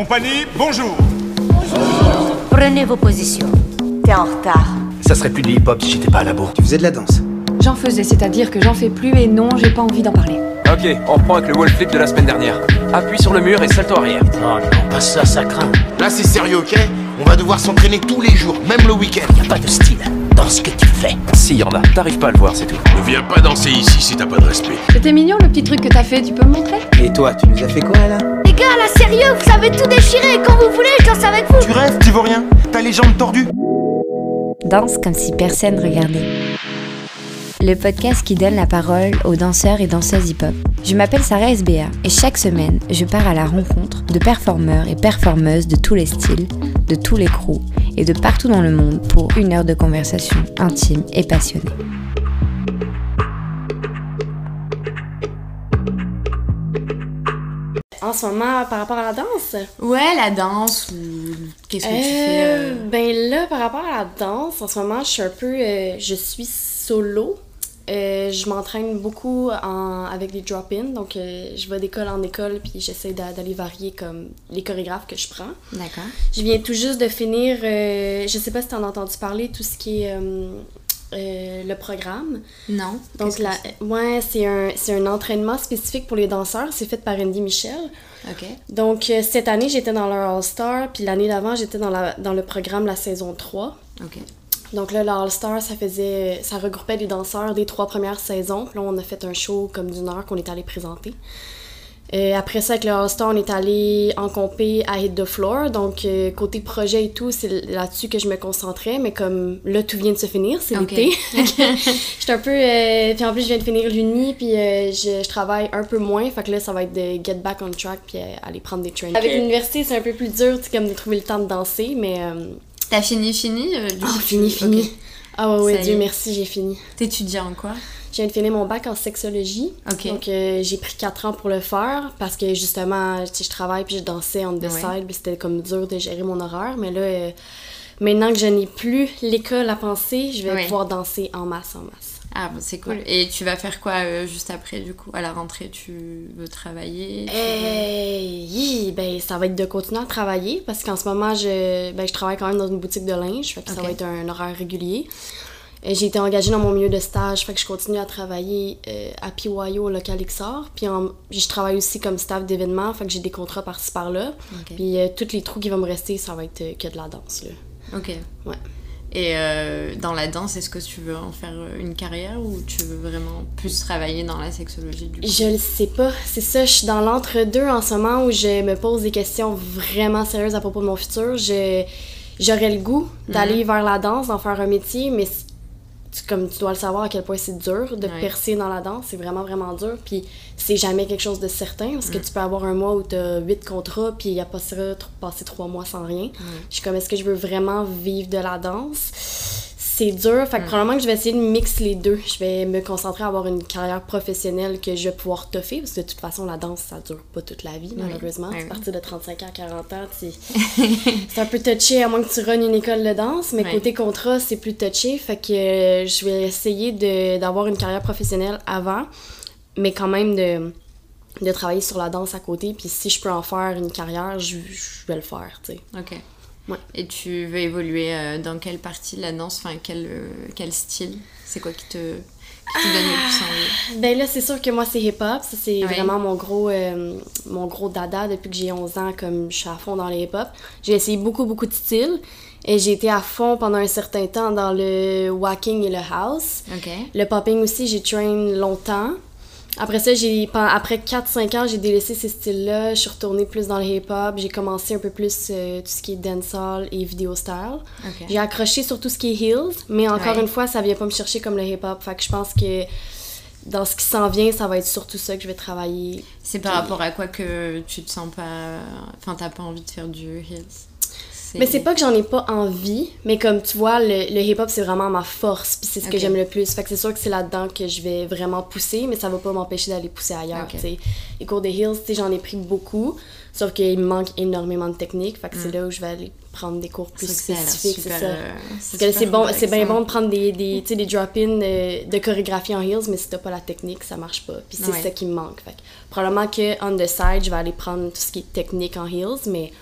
Compagnie, bonjour Prenez vos positions. T'es en retard. Ça serait plus du hip-hop si j'étais pas à la bourre. Tu faisais de la danse J'en faisais, c'est-à-dire que j'en fais plus et non, j'ai pas envie d'en parler. Ok, on reprend avec le wall flip de la semaine dernière. Appuie sur le mur et salto arrière. Oh non, pas ça, ça craint. Là, c'est sérieux, ok? On va devoir s'entraîner tous les jours, même le week-end. Y a pas de style dans ce que tu fais. Si, y en a. T'arrives pas à le voir, c'est tout. Ne viens pas danser ici si t'as pas de respect. C'était mignon le petit truc que t'as fait, tu peux me montrer? Et toi, tu nous as fait quoi là? Les gars, là, sérieux, vous savez tout déchirer. Quand vous voulez, je danse avec vous. Tu rêves, tu vois rien T'as les jambes tordues Danse comme si personne regardait. Le podcast qui donne la parole aux danseurs et danseuses hip-hop. Je m'appelle Sarah SBA et chaque semaine, je pars à la rencontre de performeurs et performeuses de tous les styles, de tous les crews et de partout dans le monde pour une heure de conversation intime et passionnée. En ce moment, par rapport à la danse? Ouais, la danse ou qu'est-ce que tu fais? Euh, euh? Ben là, par rapport à la danse, en ce moment, je suis un peu. euh, je suis solo. Euh, je m'entraîne beaucoup en- avec des drop-in, donc euh, je vais d'école en école puis j'essaie d'a- d'aller varier comme les chorégraphes que je prends. D'accord. Je viens tout juste de finir, euh, je sais pas si tu en as entendu parler, tout ce qui est euh, le programme. Non. Donc, la, c'est? ouais, c'est un, un entraînement spécifique pour les danseurs. C'est fait par Andy Michel. Ok. Donc, cette année, j'étais dans leur All-Star, puis l'année d'avant, j'étais dans, la, dans le programme la saison 3. Ok. Donc là, le All-Star, ça faisait... Ça regroupait les danseurs des trois premières saisons. Puis là, on a fait un show comme d'une heure qu'on est allé présenter. Euh, après ça, avec le All-Star, on est allé en compé à Hit the Floor. Donc, euh, côté projet et tout, c'est là-dessus que je me concentrais. Mais comme là, tout vient de se finir, c'est Ok. l'été. J'étais un peu... euh, puis en plus, je viens de finir l'uni, puis euh, je, je travaille un peu moins. Fait que là, ça va être de get back on track, puis euh, aller prendre des trains. Avec l'université, c'est un peu plus dur, tu sais, comme de trouver le temps de danser, mais... T'as fini, fini? euh, du Oh, coup, fini, fini. Ah ouais, Dieu est. merci, j'ai fini. T'étudies en quoi? Je viens de finir mon bac en sexologie. Donc, euh, j'ai pris 4 ans pour le faire parce que justement, je travaille puis je dansais on the Ouais. side, puis c'était comme dur de gérer mon horaire. Mais là, euh, maintenant que je n'ai plus l'école à penser, je vais Ouais. pouvoir danser en masse, en masse. Ah, bon, c'est cool. Et tu vas faire quoi euh, juste après, du coup? À la rentrée, tu veux travailler? tu Euh, hi, ben, ça va être de continuer à travailler parce qu'en ce moment, je, ben, je travaille quand même dans une boutique de linge, fait que ça va être un horaire régulier. Euh, J'ai été engagée dans mon milieu de stage, fait que je continue à travailler euh, à PYO au local XR. Puis en- je travaille aussi comme staff d'événements, fait que j'ai des contrats par-ci par-là. Ok. Puis euh, tous les trous qui vont me rester, ça va être euh, que de la danse. Là. Ok. Ouais. Et euh, dans la danse, est-ce que tu veux en faire euh, une carrière ou tu veux vraiment plus travailler dans la sexologie, du coup? Je le sais pas. C'est ça, je suis dans l'entre-deux en ce moment où je me pose des questions vraiment sérieuses à propos de mon futur. Je, j'aurais le goût d'aller vers la danse, d'en faire un métier, mais tu- comme tu dois le savoir à quel point c'est dur de Ouais. percer dans la danse, c'est vraiment vraiment dur. Puis c'est jamais quelque chose de certain parce que tu peux avoir un mois où tu as huit contrats, puis il y a pas ça, tr- passer trois mois sans rien. Je suis comme, est-ce que je veux vraiment vivre de la danse? C'est dur, fait que probablement que je vais essayer de mixer les deux. Je vais me concentrer à avoir une carrière professionnelle que je vais pouvoir toffer, parce que de toute façon, la danse, ça dure pas toute la vie, malheureusement. Oui, C'est oui. à partir de 35 ans à 40 ans, c'est un peu touché à moins que tu runnes une école de danse, mais côté contrat, c'est plus touché, fait que euh, je vais essayer de- d'avoir une carrière professionnelle avant, mais quand même de, de travailler sur la danse à côté, puis si je peux en faire une carrière, je, je vais le faire, tu sais. Ok. Ouais. Et tu veux évoluer euh, dans quelle partie de la danse, enfin quel, euh, quel style? C'est quoi qui te, qui te donne le plus envie? Ben là, c'est sûr que moi, c'est hip-hop. Ça, c'est Ouais. vraiment mon gros, euh, mon gros dada depuis que j'ai 11 ans, comme je suis à fond dans les hip-hop. J'ai essayé beaucoup, beaucoup de styles. Et j'ai été à fond pendant un certain temps dans le walking et le house. Le popping aussi, j'ai train longtemps. Après ça, j'ai après 4-5 ans, j'ai délaissé ces styles-là. Je suis retournée plus dans le hip-hop. J'ai commencé un peu plus euh, tout ce qui est dancehall et video style. J'ai accroché sur tout ce qui est heels, mais encore Ouais. une fois, ça vient pas me chercher comme le hip-hop. Fait que je pense que dans ce qui s'en vient, ça va être surtout ça que je vais travailler. C'est par rapport à quoi que tu te sens pas. Enfin, t'as pas envie de faire du heels? Mais c'est pas que j'en ai pas envie, mais comme tu vois, le, le hip-hop, c'est vraiment ma force, puis c'est ce que j'aime le plus. Fait que c'est sûr que c'est là-dedans que je vais vraiment pousser, mais ça va pas m'empêcher d'aller pousser ailleurs, Ok. tu sais. Les cours de heels, tu sais, j'en ai pris beaucoup, sauf qu'il me manque énormément de technique, fait que c'est là où je vais aller prendre des cours plus Mm. Spécifiques, c'est ça. euh, Parce c'est que c'est super bon, c'est bien bon de prendre des, des, des drop-in euh, de chorégraphie en heels, mais si t'as pas la technique, ça marche pas. Puis c'est Ouais. ça qui me manque. Fait que probablement que on the side, je vais aller prendre tout ce qui est technique en heels, mais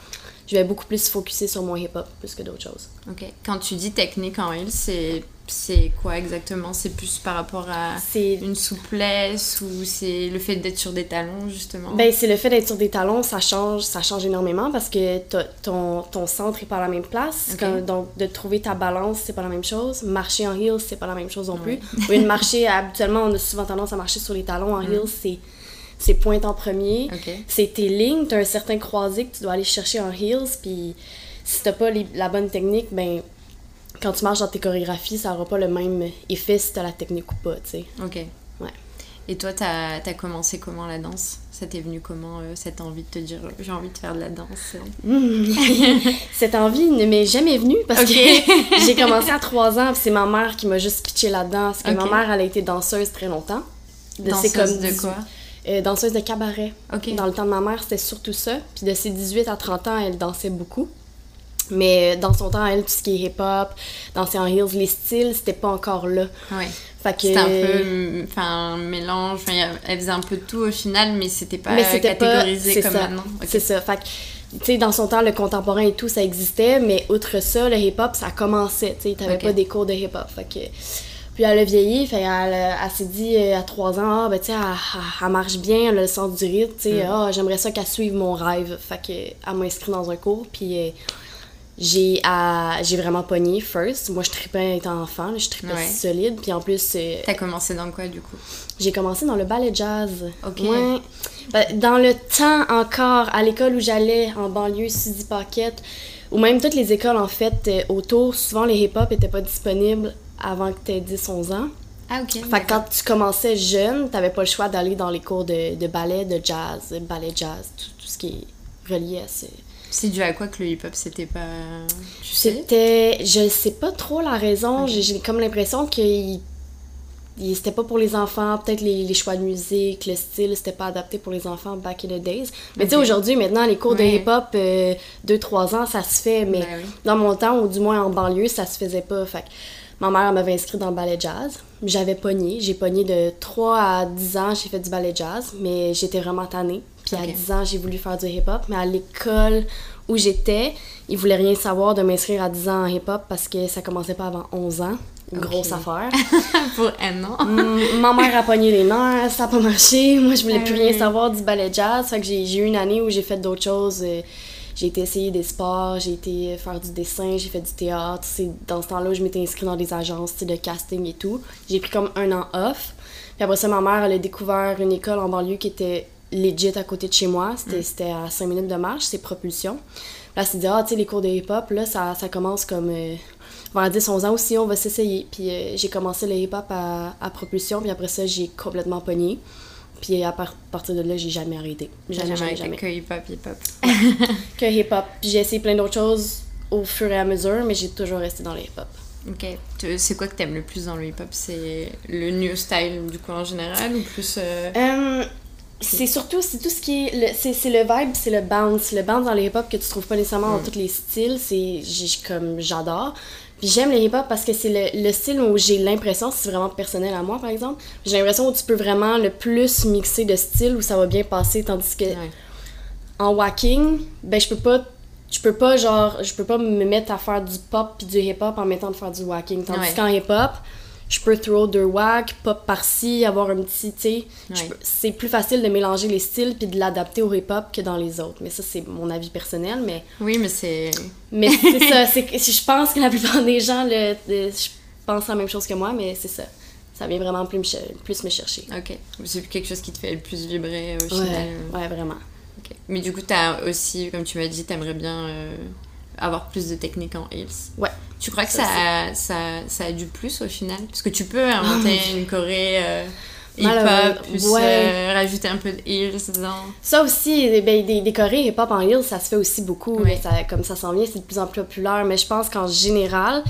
je vais beaucoup plus focuser sur mon hip-hop plus que d'autres choses. Ok. Quand tu dis technique en heels, c'est c'est quoi exactement? C'est plus par rapport à C'est une souplesse ou c'est le fait d'être sur des talons justement? Ben, c'est le fait d'être sur des talons, ça change, ça change énormément parce que ton, ton centre est pas à la même place. Donc, de trouver ta balance, c'est pas la même chose. Marcher en heels, c'est pas la même chose non plus. Au lieu de marcher, habituellement, on a souvent tendance à marcher sur les talons. En heels, c'est, c'est pointe en premier. C'est tes lignes, t'as un certain croisé que tu dois aller chercher en heels. Puis, si t'as pas les- la bonne technique, ben, quand tu marches dans tes chorégraphies, ça aura pas le même effet si t'as la technique ou pas, tu sais. Ok. Ouais. Et toi, t'as as commencé comment la danse? Ça t'est venu comment euh, cette envie de te dire euh, j'ai envie de faire de la danse euh? Cette envie ne m'est jamais venue parce que j'ai commencé à 3 ans, c'est ma mère qui m'a juste pitché là-dedans. Parce que Ok. ma mère, elle a été danseuse très longtemps. De Danseuse comme de 18 quoi? Euh, danseuse de cabaret. Dans le temps de ma mère, c'était surtout ça. Puis de ses 18 à 30 ans, elle dansait beaucoup. Mais dans son temps, elle, tout ce qui est hip-hop, danser en heels, les styles, c'était pas encore là. Ouais. Fait que... C'était un peu enfin, un mélange. Elle faisait un peu de tout au final, mais c'était pas mais pas catégorisé c'est comme ça. maintenant. C'est ça. Fait que, tu sais, dans son temps, le contemporain et tout, ça existait, mais outre ça, le hip-hop, ça commençait. Tu sais, t'avais pas des cours de hip-hop. Fait que. Puis elle a vieilli, fait elle, elle s'est dit euh, à 3 ans, ah, ben tu sais, elle, elle- elle marche bien, elle a le sens du rythme, tu sais, Mm. ah, j'aimerais ça qu'elle suive mon rêve. Fait que elle m'a inscrit dans un cours, puis euh, j'ai j'ai vraiment pogné first. Moi, je tripais étant enfant, je tripais Ouais. solide, puis en plus, euh, T'as commencé dans quoi du coup? j'ai commencé dans le ballet jazz. Ok. Ouais. Ben, dans le temps encore, à l'école où j'allais, en banlieue, Suzy Paquette, ou même toutes les écoles en fait euh, autour, souvent les hip-hop étaient pas disponibles avant que tu aies 10-11 ans. Ah ok. Fait que quand tu commençais jeune, t'avais pas le choix d'aller dans les cours de, de ballet, de jazz, ballet jazz, tout, tout ce qui est relié à ça. C'est dû à quoi que le hip-hop c'était pas. Tu sais? C'était. Je sais pas trop la raison. J'ai- J'ai comme l'impression que c'était pas pour les enfants. Peut-être les, les choix de musique, le style, c'était pas adapté pour les enfants back in the days. Mais tu sais, aujourd'hui, maintenant, les cours de hip-hop, 2-3 ans, ça se fait. Mais Ben oui. dans mon temps, ou du moins en banlieue, ça se faisait pas. Fait que ma mère m'avait inscrit dans le ballet jazz. J'avais pogné. J'ai pogné de 3 à 10 ans, j'ai fait du ballet jazz. Mais j'étais vraiment tannée. Puis à Ok. 10 ans, j'ai voulu faire du hip-hop. Mais à l'école où j'étais, ils voulaient rien savoir de m'inscrire à 10 ans en hip-hop parce que ça commençait pas avant 11 ans. Grosse affaire. Pour un an. Mm, ma mère a pogné les nerfs, ça a pas marché. Moi, je voulais Ah plus oui. rien savoir du ballet jazz. Fait que j'ai j'ai eu une année où j'ai fait d'autres choses. Euh, J'ai été essayer des sports, j'ai été faire du dessin, j'ai fait du théâtre. C'est dans ce temps-là où je m'étais inscrite dans des agences de casting et tout. J'ai pris comme un an off. Puis après ça, ma mère, elle a découvert une école en banlieue qui était legit à côté de chez moi. C'était c'était à 5 minutes de marche, c'est Propulsion. Là, elle s'est dit, ah, tu sais, les cours de hip-hop, là, ça, ça commence comme euh, vers 10-11 ans aussi, on va s'essayer. Puis euh, j'ai commencé le hip-hop à, à Propulsion, puis après ça, j'ai complètement pogné. Puis à par- partir de là, j'ai jamais arrêté. Jamais, jamais, jamais. Que hip-hop, hip-hop. Que hip-hop. Puis j'ai essayé plein d'autres choses au fur et à mesure, mais j'ai toujours resté dans le hip-hop. Ok. C'est quoi que t'aimes le plus dans le hip-hop? C'est le new style du coup en général ou plus. euh, Euh, c'est surtout c'est tout ce qui est c'est le vibe c'est le bounce le bounce dans le hip hop que tu trouves pas nécessairement dans tous les styles c'est comme j'adore puis j'aime le hip hop parce que c'est le, le style où j'ai l'impression c'est vraiment personnel à moi par exemple j'ai l'impression où tu peux vraiment le plus mixer de styles où ça va bien passer tandis que Ouais. en wacking ben je peux pas je peux pas genre je peux pas me mettre à faire du pop puis du hip hop en mettant de faire du wacking tandis Ouais. qu'en hip hop je peux throw deux wack pop par-ci avoir un petit tu Ouais. c'est plus facile de mélanger les styles puis de l'adapter au hip hop que dans les autres mais ça c'est mon avis personnel mais Oui, mais c'est. mais c'est ça je pense que la plupart des gens le, le- je pense la même chose que moi mais c'est ça ça vient vraiment plus me, plus me chercher Ok. C'est quelque chose qui te fait le plus vibrer au final. ouais, ouais vraiment Ok. Mais du coup, t'as aussi, comme tu m'as dit, t'aimerais bien euh, avoir plus de technique en heels. ouais Tu crois que Ça, ça, ça, ça a du plus au final? Parce que tu peux inventer une choré euh, hip-hop, plus ouais. euh, rajouter un peu de heels dedans. Ça aussi, ben, des, des chorés hip-hop en heels, ça se fait aussi beaucoup. Ouais. mais ça, comme ça s'en vient, c'est de plus en plus populaire. Mais je pense qu'en général,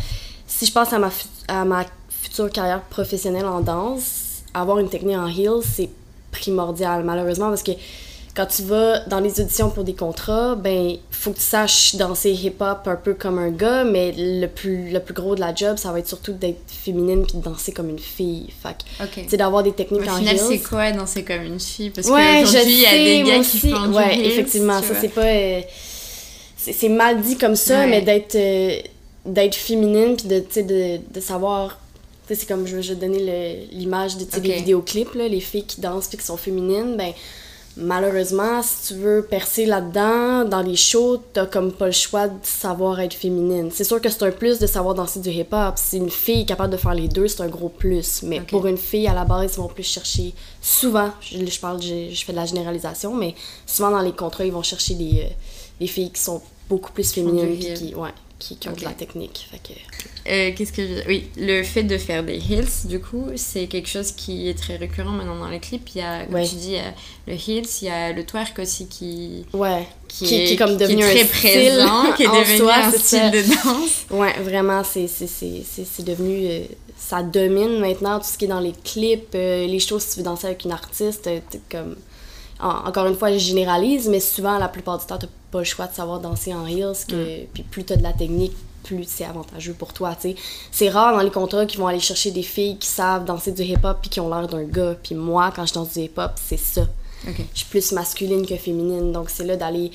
si je pense à ma, à ma future carrière professionnelle en danse, avoir une technique en heels, c'est primordial, malheureusement, parce que quand tu vas dans les auditions pour des contrats, ben, faut que tu saches danser hip-hop un peu comme un gars, mais le plus, le plus gros de la job, ça va être surtout d'être féminine puis de danser comme une fille. Fait que, Ok. tu sais, d'avoir des techniques Au en final, c'est quoi danser comme une fille? Parce Ouais, qu'aujourd'hui, il y a des gars qui font du Ouais, heels, effectivement, ça c'est pas. euh, c'est mal dit comme ça, Ouais. mais d'être euh, d'être féminine puis de, de, de savoir. C'est comme je vais donner le- l'image de tu sais, Ok. des vidéoclips, là, les filles qui dansent puis qui sont féminines. Ben, malheureusement, si tu veux percer là-dedans, dans les shows, t'as comme pas le choix de savoir être féminine. C'est sûr que c'est un plus de savoir danser du hip-hop. Si une fille est capable de faire les deux, c'est un gros plus. Mais pour une fille, à la base, ils vont plus chercher. Souvent, je, je parle, je, je fais de la généralisation, mais souvent dans les contrats, ils vont chercher des, euh, des filles qui sont beaucoup plus féminines qui, ouais, qui, qui ont de la technique. Fait que, Euh, Qu'est-ce que je... Oui, le fait de faire des heels, du coup, c'est quelque chose qui est très récurrent maintenant dans les clips. Il y a, comme Ouais. tu dis, a le heels, il y a le twerk aussi qui, ouais. qui, Qui- qui est comme devenu très un style présent, qui est en devenu soi, un style de danse. Ouais, vraiment, c'est devenu. euh, ça domine maintenant tout ce qui est dans les clips, euh, les choses si tu veux danser avec une artiste. euh, comme. En- encore une fois, je généralise, mais souvent, la plupart du temps, t'as pas le choix de savoir danser en heels. Que, Puis plus t'as de la technique, plus c'est avantageux pour toi, tu sais. C'est rare dans les contrats qu'ils vont aller chercher des filles qui savent danser du hip-hop puis qui ont l'air d'un gars. Puis moi, quand je danse du hip-hop, c'est ça. Je suis plus masculine que féminine, donc c'est là d'aller...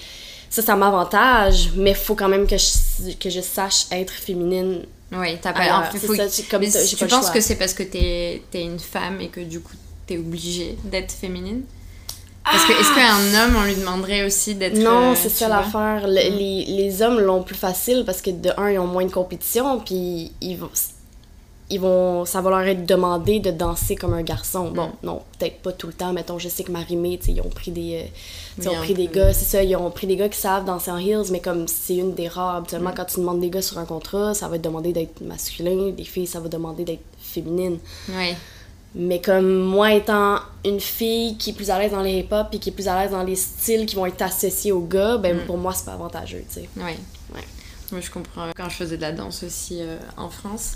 Ça, ça m'avantage, mais faut quand même que je, que je sache être féminine. Oui, t'as pas. Alors, en fait, c'est faut- ça, c'est comme mais ça, j'ai tu pas penses choix. que c'est parce que t'es es une femme et que du coup t'es obligée d'être féminine? Parce que est-ce qu'un homme on lui demanderait aussi d'être. Non, euh, c'est ça l'affaire. Le- Les, les hommes l'ont plus facile parce que de un, ils ont moins de compétition, puis ils vont, ils vont, ça va leur être demandé de danser comme un garçon. Bon, Mm. non, peut-être pas tout le temps. Mettons, je sais que sais, ils ont pris des, euh, Oui, ont pris des gars, c'est ça, ils ont pris des gars qui savent danser en heels, mais comme c'est une des rares. Habituellement, Mm. quand tu demandes des gars sur un contrat, ça va te demander d'être masculin, des filles, ça va demander d'être féminine. Ouais. Mais comme moi étant une fille qui est plus à l'aise dans les hip-hop et qui est plus à l'aise dans les styles qui vont être associés aux gars, ben Mm. pour moi c'est pas avantageux, tu sais. Ouais. Ouais. Moi, je comprends. Quand je faisais de la danse aussi euh, en France,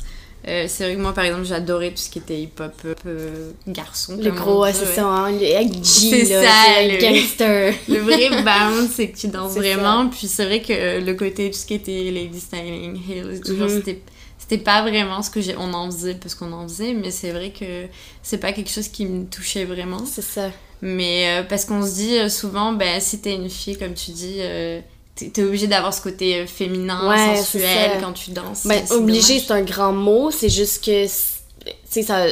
euh, c'est vrai que moi, par exemple, j'adorais tout ce qui était hip-hop euh, euh, garçon. Le gros, ouais, c'est ouais. ça, hein, le- avec G, C'est là, ça, le- gangster. Le vrai bounce, c'est que tu danses C'est vraiment. Puis c'est vrai que euh, le côté, tout ce qui était lady styling, heels, toujours, Mhm. c'était c'était pas vraiment ce que j'ai on en faisait parce qu'on en faisait mais c'est vrai que c'est pas quelque chose qui me touchait vraiment C'est ça. mais euh, parce qu'on se dit euh, souvent ben si t'es une fille comme tu dis euh, t'es t'es obligé d'avoir ce côté euh, féminin Ouais, sensuel quand tu danses Ben, obligé, c'est un grand mot, c'est juste que, tu sais, ça.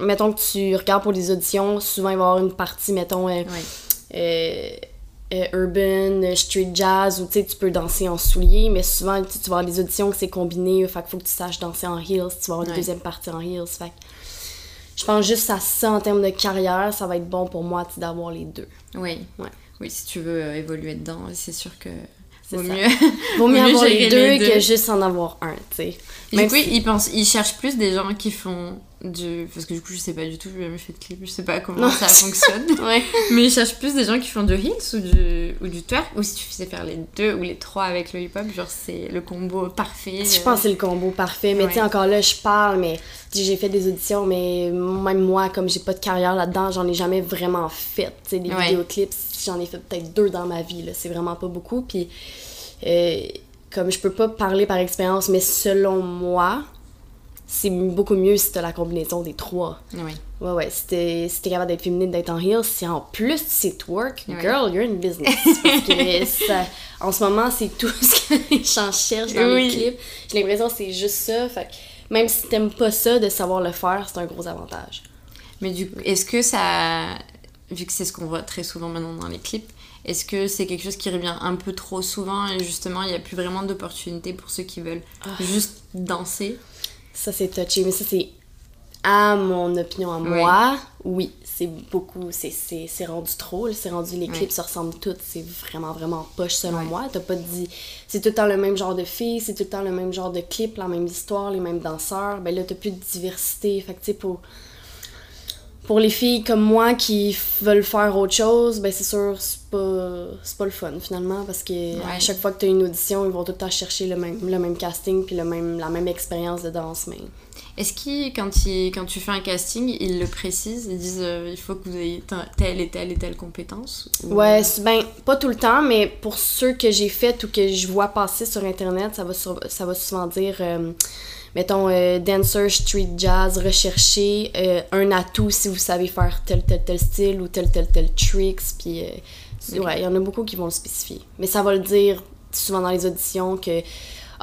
Mettons que tu regardes pour les auditions, souvent il va y avoir une partie, mettons, euh, Ouais. Euh, urban, euh, street jazz, où tu sais, tu peux danser en souliers, mais souvent, tu vas avoir des auditions que c'est combiné, fait qu'il faut que tu saches danser en heels, tu vas avoir une Ouais. deuxième partie en heels, fait que je pense juste à ça en termes de carrière, ça va être bon pour moi, d'avoir les deux. oui Ouais. oui si tu veux euh, évoluer dedans c'est sûr que vaut mieux Vaut mieux avoir les deux, les deux. que juste en avoir un, tu sais. du coup si- ils pensent ils cherchent plus des gens qui font du parce que du coup je sais pas du tout j'ai jamais fait de clip je sais pas comment Non. ça fonctionne Ouais. Mais ils cherchent plus des gens qui font du heels ou du, ou du twerk, ou si tu faisais faire les deux ou les trois avec le hip-hop, genre c'est le combo parfait. Je euh. pense que c'est le combo parfait. Mais tu sais, Ouais. encore là, je parle, mais j'ai fait des auditions, mais même moi, comme j'ai pas de carrière là-dedans, j'en ai jamais vraiment fait. Tu sais, des Ouais. vidéoclips, j'en ai fait peut-être deux dans ma vie, là. C'est vraiment pas beaucoup. Puis, euh, comme je peux pas parler par expérience, mais selon moi, c'est beaucoup mieux si t'as la combinaison des trois. Ouais. Ouais, ouais, si t'es si capable d'être féminine, d'être en heels, si en plus tu sais twerk, Ouais. girl, you're in business. Parce que ça- en ce moment, c'est tout ce que les gens cherchent dans Oui. les clips. J'ai l'impression que c'est juste ça. Fait que même si t'aimes pas ça, de savoir le faire, c'est un gros avantage. Mais du coup, est-ce que ça. Vu que c'est ce qu'on voit très souvent maintenant dans les clips, est-ce que c'est quelque chose qui revient un peu trop souvent et justement il n'y a plus vraiment d'opportunités pour ceux qui veulent Ah. juste danser? Ça, c'est touché. Mais ça, c'est à mon opinion, à moi. Oui, c'est beaucoup. C'est- C'est c'est rendu trop. C'est rendu les Oui. clips se ressemblent toutes. C'est vraiment, vraiment poche selon moi. T'as pas dit. C'est tout le temps le même genre de filles, c'est tout le temps le même genre de clip, la même histoire, les mêmes danseurs. Ben là, t'as plus de diversité. Fait que, tu sais, pour. Pour les filles comme moi qui veulent faire autre chose, ben c'est sûr, c'est pas, c'est pas le fun finalement parce que à chaque fois que tu as une audition, ils vont tout le temps chercher le même, le même casting puis le même, la même expérience de danse. Mais Est-ce qu'ils, quand, ils- quand tu fais un casting, ils le précisent Ils disent euh, il faut que vous ayez te- telle et telle et telle compétence ou- Ouais, ben, pas tout le temps, mais pour ceux que j'ai fait ou que je vois passer sur Internet, ça va, sur- ça va souvent dire, euh, mettons, euh, dancer, street jazz, rechercher euh, un atout si vous savez faire tel, tel, tel style ou tel, tel, tel tricks. Puis, euh, ouais, il y en a beaucoup qui vont le spécifier. Mais ça va le dire souvent dans les auditions que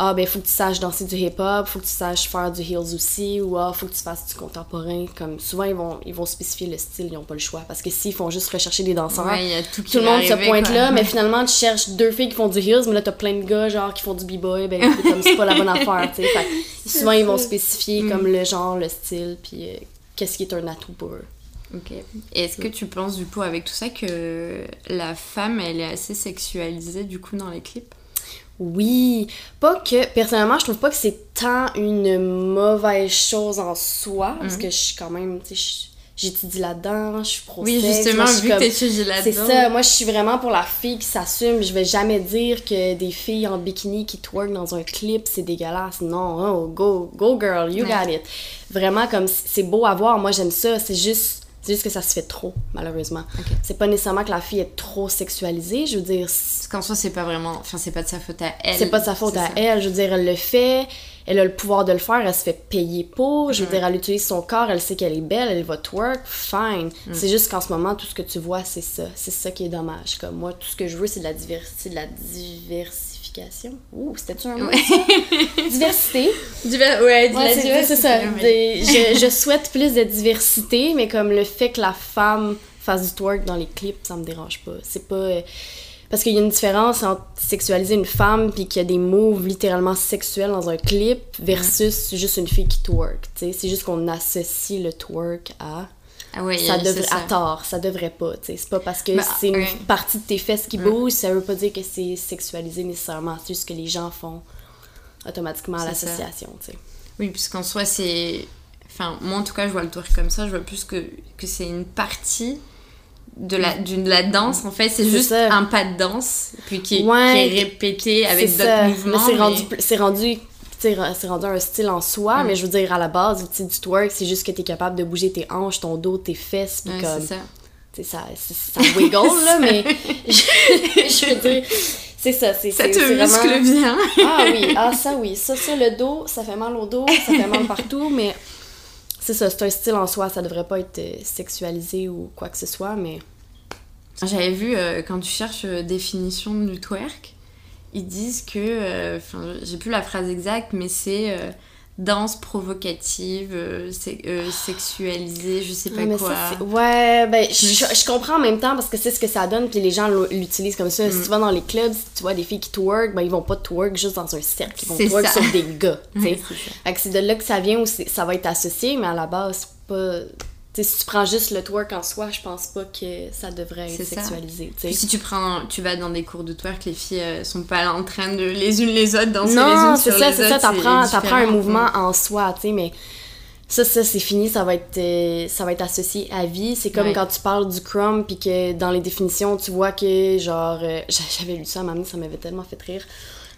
ah ben faut que tu saches danser du hip-hop, faut que tu saches faire du heels aussi ou ah faut que tu fasses du contemporain comme souvent ils vont ils vont spécifier le style, ils ont pas le choix parce que s'ils font juste rechercher des danseurs, Ouais, tout le monde se pointe quoi. là, mais finalement tu cherches deux filles qui font du heels, mais là t'as plein de gars genre qui font du b-boy, ben comme c'est pas la bonne affaire, tu sais. Souvent ils vont spécifier Mm. comme le genre, le style, puis euh, qu'est-ce qui est un atout pour eux. Ok. Est-ce que tu penses du coup avec tout ça que la femme elle est assez sexualisée du coup dans les clips? Oui, pas que personnellement, je trouve pas que c'est tant une mauvaise chose en soi parce Mhm. que je suis quand même, tu sais, j'étudie là-dedans, je suis pro Oui, justement, moi, je suis vu que comme- t'étudies là-dedans. C'est ça, moi je suis vraiment pour la fille qui s'assume. Je vais jamais dire que des filles en bikini qui twerk dans un clip, c'est dégueulasse. Non, oh, go, go girl, you Ouais. got it. Vraiment, comme c'est beau à voir, moi j'aime ça, c'est juste. C'est juste que ça se fait trop, malheureusement. C'est pas nécessairement que la fille est trop sexualisée, je veux dire, Parce qu'en soi, c'est pas vraiment. Enfin, c'est pas de sa faute à elle. c'est pas de sa faute à ça. elle. Je veux dire, elle le fait, elle a le pouvoir de le faire, elle se fait payer pour. Je veux dire, elle utilise son corps, elle sait qu'elle est belle, elle va twerk, fine. Mm. C'est juste qu'en ce moment, tout ce que tu vois, c'est ça. C'est ça qui est dommage. Comme moi, tout ce que je veux, c'est de la diversité, de la diversification. Ouh, c'était-tu un mot? Ouais. Diversité. Diver- Ouais, diversité, c'est ça. Des- je, je souhaite plus de diversité, mais comme le fait que la femme fasse du twerk dans les clips, ça me dérange pas. C'est pas. Euh, Parce qu'il y a une différence entre sexualiser une femme puis qu'il y a des moves littéralement sexuels dans un clip versus juste une fille qui twerk. C'est juste qu'on associe le twerk à. Ah ça c'est devrait, à tort, ça devrait pas. C'est pas parce que Bah, c'est une partie de tes fesses qui Mm. bouge, ça veut pas dire que c'est sexualisé nécessairement. C'est juste que les gens font automatiquement à l'association. Oui, puisqu'en soi, c'est. Enfin, moi en tout cas, je vois le twerk comme ça. Je vois plus que, que c'est une partie de la, de la danse. En fait, c'est juste ça. un pas de danse, puis qui, Ouais, qui est répété avec d'autres mouvements. C'est mais- rendu, c'est rendu, un style en soi, Mm. mais je veux dire, à la base, sais, du twerk, c'est juste que t'es capable de bouger tes hanches, ton dos, tes fesses, pis Ouais, comme, c'est ça. ça, ça wiggle, là, mais je, je veux dire, c'est ça, c'est Ça te muscle vraiment- bien. Ah oui, ah ça oui, ça, ça, le dos, ça fait mal au dos, ça fait mal partout, mais c'est ça, c'est un style en soi, ça devrait pas être euh, sexualisé ou quoi que ce soit, mais... J'avais vu, euh, quand tu cherches euh, définition du twerk, ils disent que, j'ai plus la phrase exacte, mais c'est danse provocative, euh, euh, sexualisée, je sais pas mais quoi. ça, ouais, ben, je, je comprends en même temps parce que c'est ce que ça donne, puis les gens l'utilisent comme ça. Mm. Si tu vas dans les clubs, si tu vois des filles qui twerk, ben, ils vont pas twerk juste dans un cercle, ils vont twerk ça. sur des gars. Ouais, c'est ça. Fait que c'est de là que ça vient où ça va être associé, mais à la base, c'est pas. Si tu prends juste le twerk en soi, je pense pas que ça devrait être sexualisé, Puis si tu prends, tu vas dans des cours de twerk, les filles euh, sont pas là en train de les unes les autres danser les Non, unes c'est sur ça, les c'est ça, t'apprends, t'apprends un mouvement en soi, tu sais, mais ça, ça, c'est fini, ça va être, euh, ça va être associé à vie. C'est comme Ouais. quand tu parles du crumb, puis que dans les définitions, tu vois que, genre, euh, j'avais lu ça à ça m'avait tellement fait rire,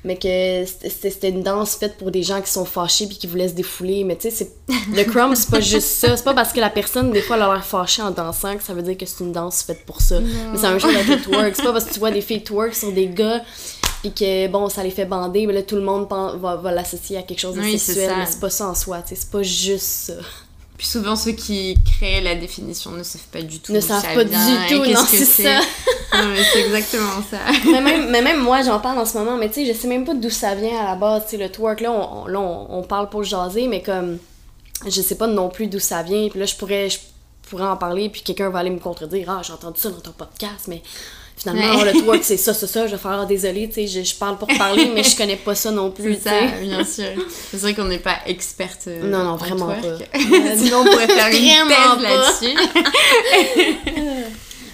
mais que c'était une danse faite pour des gens qui sont fâchés puis qui voulaient se défouler, mais tu sais, le crumb, c'est pas juste ça, c'est pas parce que la personne, des fois, elle a l'air fâchée en dansant que ça veut dire que c'est une danse faite pour ça. Mais c'est même chose avec le twerk, c'est pas parce que tu vois des filles twerk sur des gars puis que bon ça les fait bander mais là tout le monde va, va l'associer à quelque chose de Oui, sexuel. mais c'est pas ça en soi tu sais, c'est pas juste ça Puis souvent ceux qui créent la définition ne savent pas du tout Ne savent pas du tout, non, que c'est ça. Non, mais c'est exactement ça. mais, même, mais même moi j'en parle en ce moment mais tu sais je sais même pas d'où ça vient à la base tu sais le twerk là on, on- là, on, on parle pour jaser mais comme je sais pas non plus d'où ça vient puis là je pourrais je pourrais en parler puis quelqu'un va aller me contredire ah j'ai entendu ça dans ton podcast mais finalement Ouais. oh, le twerk c'est ça c'est ça je vais faire ah, désolé tu sais je, je parle pour parler mais je connais pas ça non plus C'est ça, bien sûr. C'est vrai qu'on n'est pas experte. euh, Non, non, en vraiment pas. Sinon, on pourrait faire une thèse là-dessus.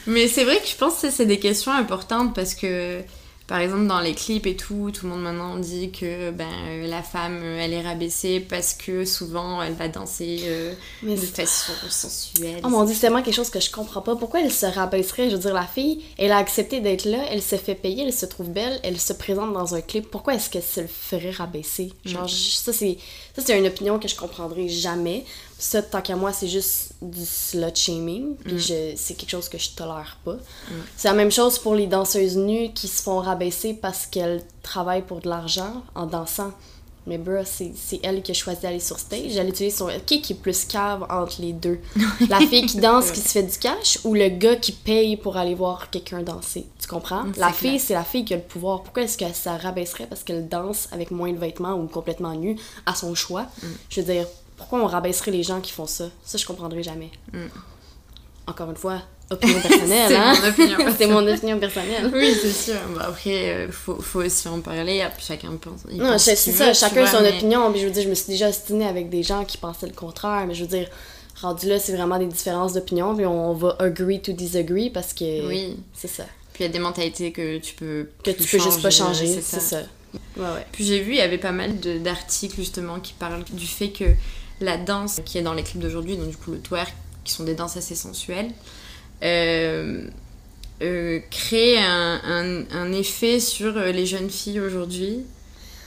Mais c'est vrai que je pense que c'est des questions importantes parce que, par exemple, dans les clips et tout, tout le monde maintenant dit que ben, euh, la femme, euh, elle est rabaissée parce que souvent, elle va danser euh, Mais de façon sensuelle. Oh mon dieu, c'est tellement quelque chose que je comprends pas. Pourquoi elle se rabaisserait? Je veux dire, la fille, elle a accepté d'être là, elle se fait payer, elle se trouve belle, elle se présente dans un clip. Pourquoi est-ce qu'elle se le ferait rabaisser? Genre, Mm. je- ça, c'est ça c'est une opinion que je comprendrai jamais. Ça, tant qu'à moi, c'est juste du slut shaming. Puis Mm. je- c'est quelque chose que je tolère pas. C'est la même chose pour les danseuses nues qui se font rabaisser parce qu'elles travaillent pour de l'argent en dansant. Mais bro, c'est elle qui a choisi d'aller sur stage. Elle utilise son. Qui est plus cave entre les deux? La fille qui danse, qui se fait du cash, ou le gars qui paye pour aller voir quelqu'un danser? Tu comprends? Mm, La fille, c'est la fille qui a le pouvoir. Pourquoi est-ce que ça rabaisserait parce qu'elle danse avec moins de vêtements ou complètement nue à son choix? Mm. Je veux dire, pourquoi on rabaisserait les gens qui font ça? Ça, je comprendrai jamais. Encore une fois, opinion personnelle. C'est hein? mon opinion C'est mon opinion personnelle. Oui, c'est sûr. Bon, après, euh, faut, faut aussi en parler. Chacun pense. il Non, c'est ça, chacun vois, son mais- opinion. Puis je veux dire, je me suis déjà ostinée avec des gens qui pensaient le contraire, mais je veux dire, rendu là, c'est vraiment des différences d'opinion, puis on va agree to disagree parce que. Oui. C'est ça. Puis il y a des mentalités que tu peux. Que tu peux juste pas changer, c'est c'est ça. Ouais, ouais. Puis j'ai vu, il y avait pas mal d'articles justement qui parlent du fait que la danse qui est dans les clips d'aujourd'hui, donc du coup le twerk, qui sont des danses assez sensuelles, euh, euh, crée un, un- un effet sur euh, les jeunes filles aujourd'hui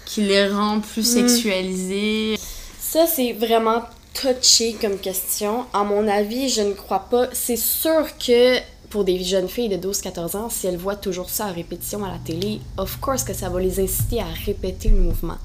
qui les rend plus Mm. sexualisées. Ça, c'est vraiment touché comme question. À mon avis, je ne crois pas. C'est sûr que pour des jeunes filles de 12-14 ans, si elles voient toujours ça à répétition à la télé, of course que ça va les inciter à répéter le mouvement.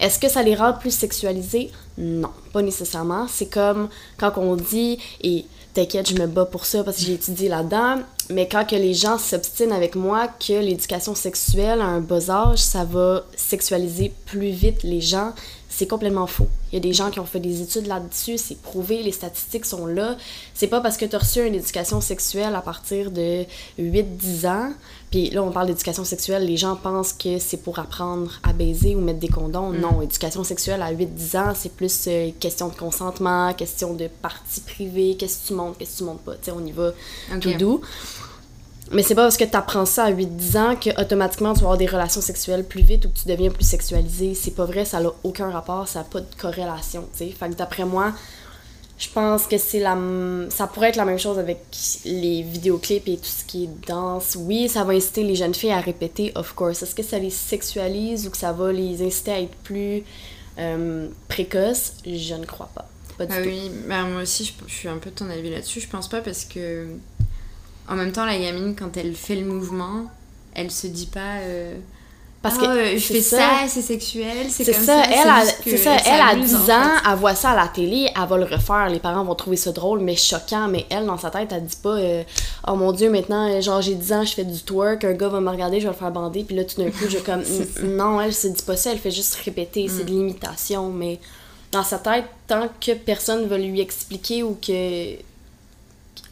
Est-ce que ça les rend plus sexualisées? Non, pas nécessairement. C'est comme quand on dit, et t'inquiète, je me bats pour ça parce que j'ai étudié là-dedans, mais quand que les gens s'obstinent avec moi que l'éducation sexuelle à un bas âge, ça va sexualiser plus vite les gens, c'est complètement faux. Il y a des gens qui ont fait des études là-dessus, c'est prouvé, les statistiques sont là. C'est pas parce que tu as reçu une éducation sexuelle à partir de 8-10 ans, puis là on parle d'éducation sexuelle, les gens pensent que c'est pour apprendre à baiser ou mettre des condoms. Non, éducation sexuelle à 8-10 ans, c'est plus euh, question de consentement, question de partie privée, qu'est-ce que tu montes, qu'est-ce que tu montes pas. Tu sais, on y va tout doux. Mais c'est pas parce que tu apprends ça à 8-10 ans que automatiquement tu vas avoir des relations sexuelles plus vite ou que tu deviens plus sexualisé. C'est pas vrai, ça n'a aucun rapport, ça n'a pas de corrélation, tu sais. Fait que d'après moi, je pense que c'est la ça pourrait être la même chose avec les vidéoclips et tout ce qui est danse. Oui, ça va inciter les jeunes filles à répéter, of course. Est-ce que ça les sexualise ou que ça va les inciter à être plus euh, précoces? Je ne crois pas. Pas du Ah tout. oui, bah, moi aussi je, je suis un peu de ton avis là-dessus. Je pense pas parce que en même temps la gamine quand elle fait le mouvement, elle se dit pas euh, Parce Ah, que euh, je fais ça. ça, c'est sexuel, c'est comme ça, ça. elle, a, c'est ça, elle, s'amuse, 10 en fait. ans, elle voit ça à la télé, elle va le refaire. Les parents vont trouver ça drôle, mais choquant. Mais elle, dans sa tête, elle dit pas euh, Oh mon Dieu, maintenant, genre, j'ai 10 ans, je fais du twerk, un gars va me regarder, je vais le faire bander. Puis là, tout d'un coup, je comme Non, elle se dit pas ça, elle fait juste répéter. C'est Mm. de l'imitation. Mais dans sa tête, tant que personne va lui expliquer ou que.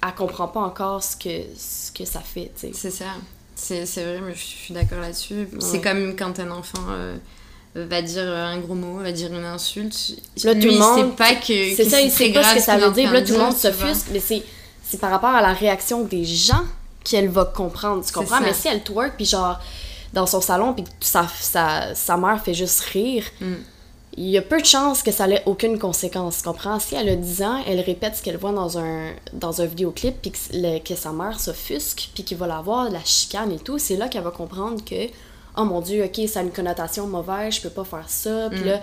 Elle comprend pas encore ce que, ce que ça fait, tu sais. C'est ça. C'est c'est vrai, mais je suis d'accord là-dessus. C'est comme quand un enfant euh, va dire un gros mot, va dire une insulte. Là, Lui, tout le il monde. sait pas que. C'est que ça, il sait pas ce que ça veut dire. Là, tout le monde s'offusque, mais c'est, c'est par rapport à la réaction des gens qu'elle va comprendre. Tu comprends? Mais si elle twerk, puis genre, dans son salon, puis sa, sa, sa mère fait juste rire, Mm. Il y a peu de chances que ça ait aucune conséquence. Comprends? Si elle a 10 ans, elle répète ce qu'elle voit dans un, dans un vidéoclip, puis que, le- que sa mère s'offusque, puis qu'il va la voir, la chicane et tout, c'est là qu'elle va comprendre que, oh mon Dieu, ok, ça a une connotation mauvaise, je peux pas faire ça, puis Mm. là.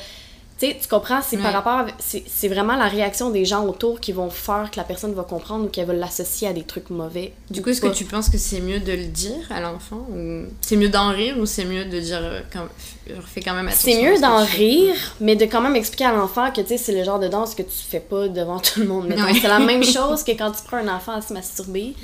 Tu comprends, c'est par rapport à- c'est c'est vraiment la réaction des gens autour qui vont faire que la personne va comprendre ou qu'elle va l'associer à des trucs mauvais. Du ou coup, est-ce que tu penses que c'est mieux de le dire à l'enfant ou c'est mieux d'en rire ou c'est mieux de dire euh, quand... fais quand même attention C'est mieux d'en rire, mais de quand même expliquer à l'enfant que tu c'est le genre de danse que tu fais pas devant tout le monde. C'est la même chose que quand tu prends un enfant à se masturber.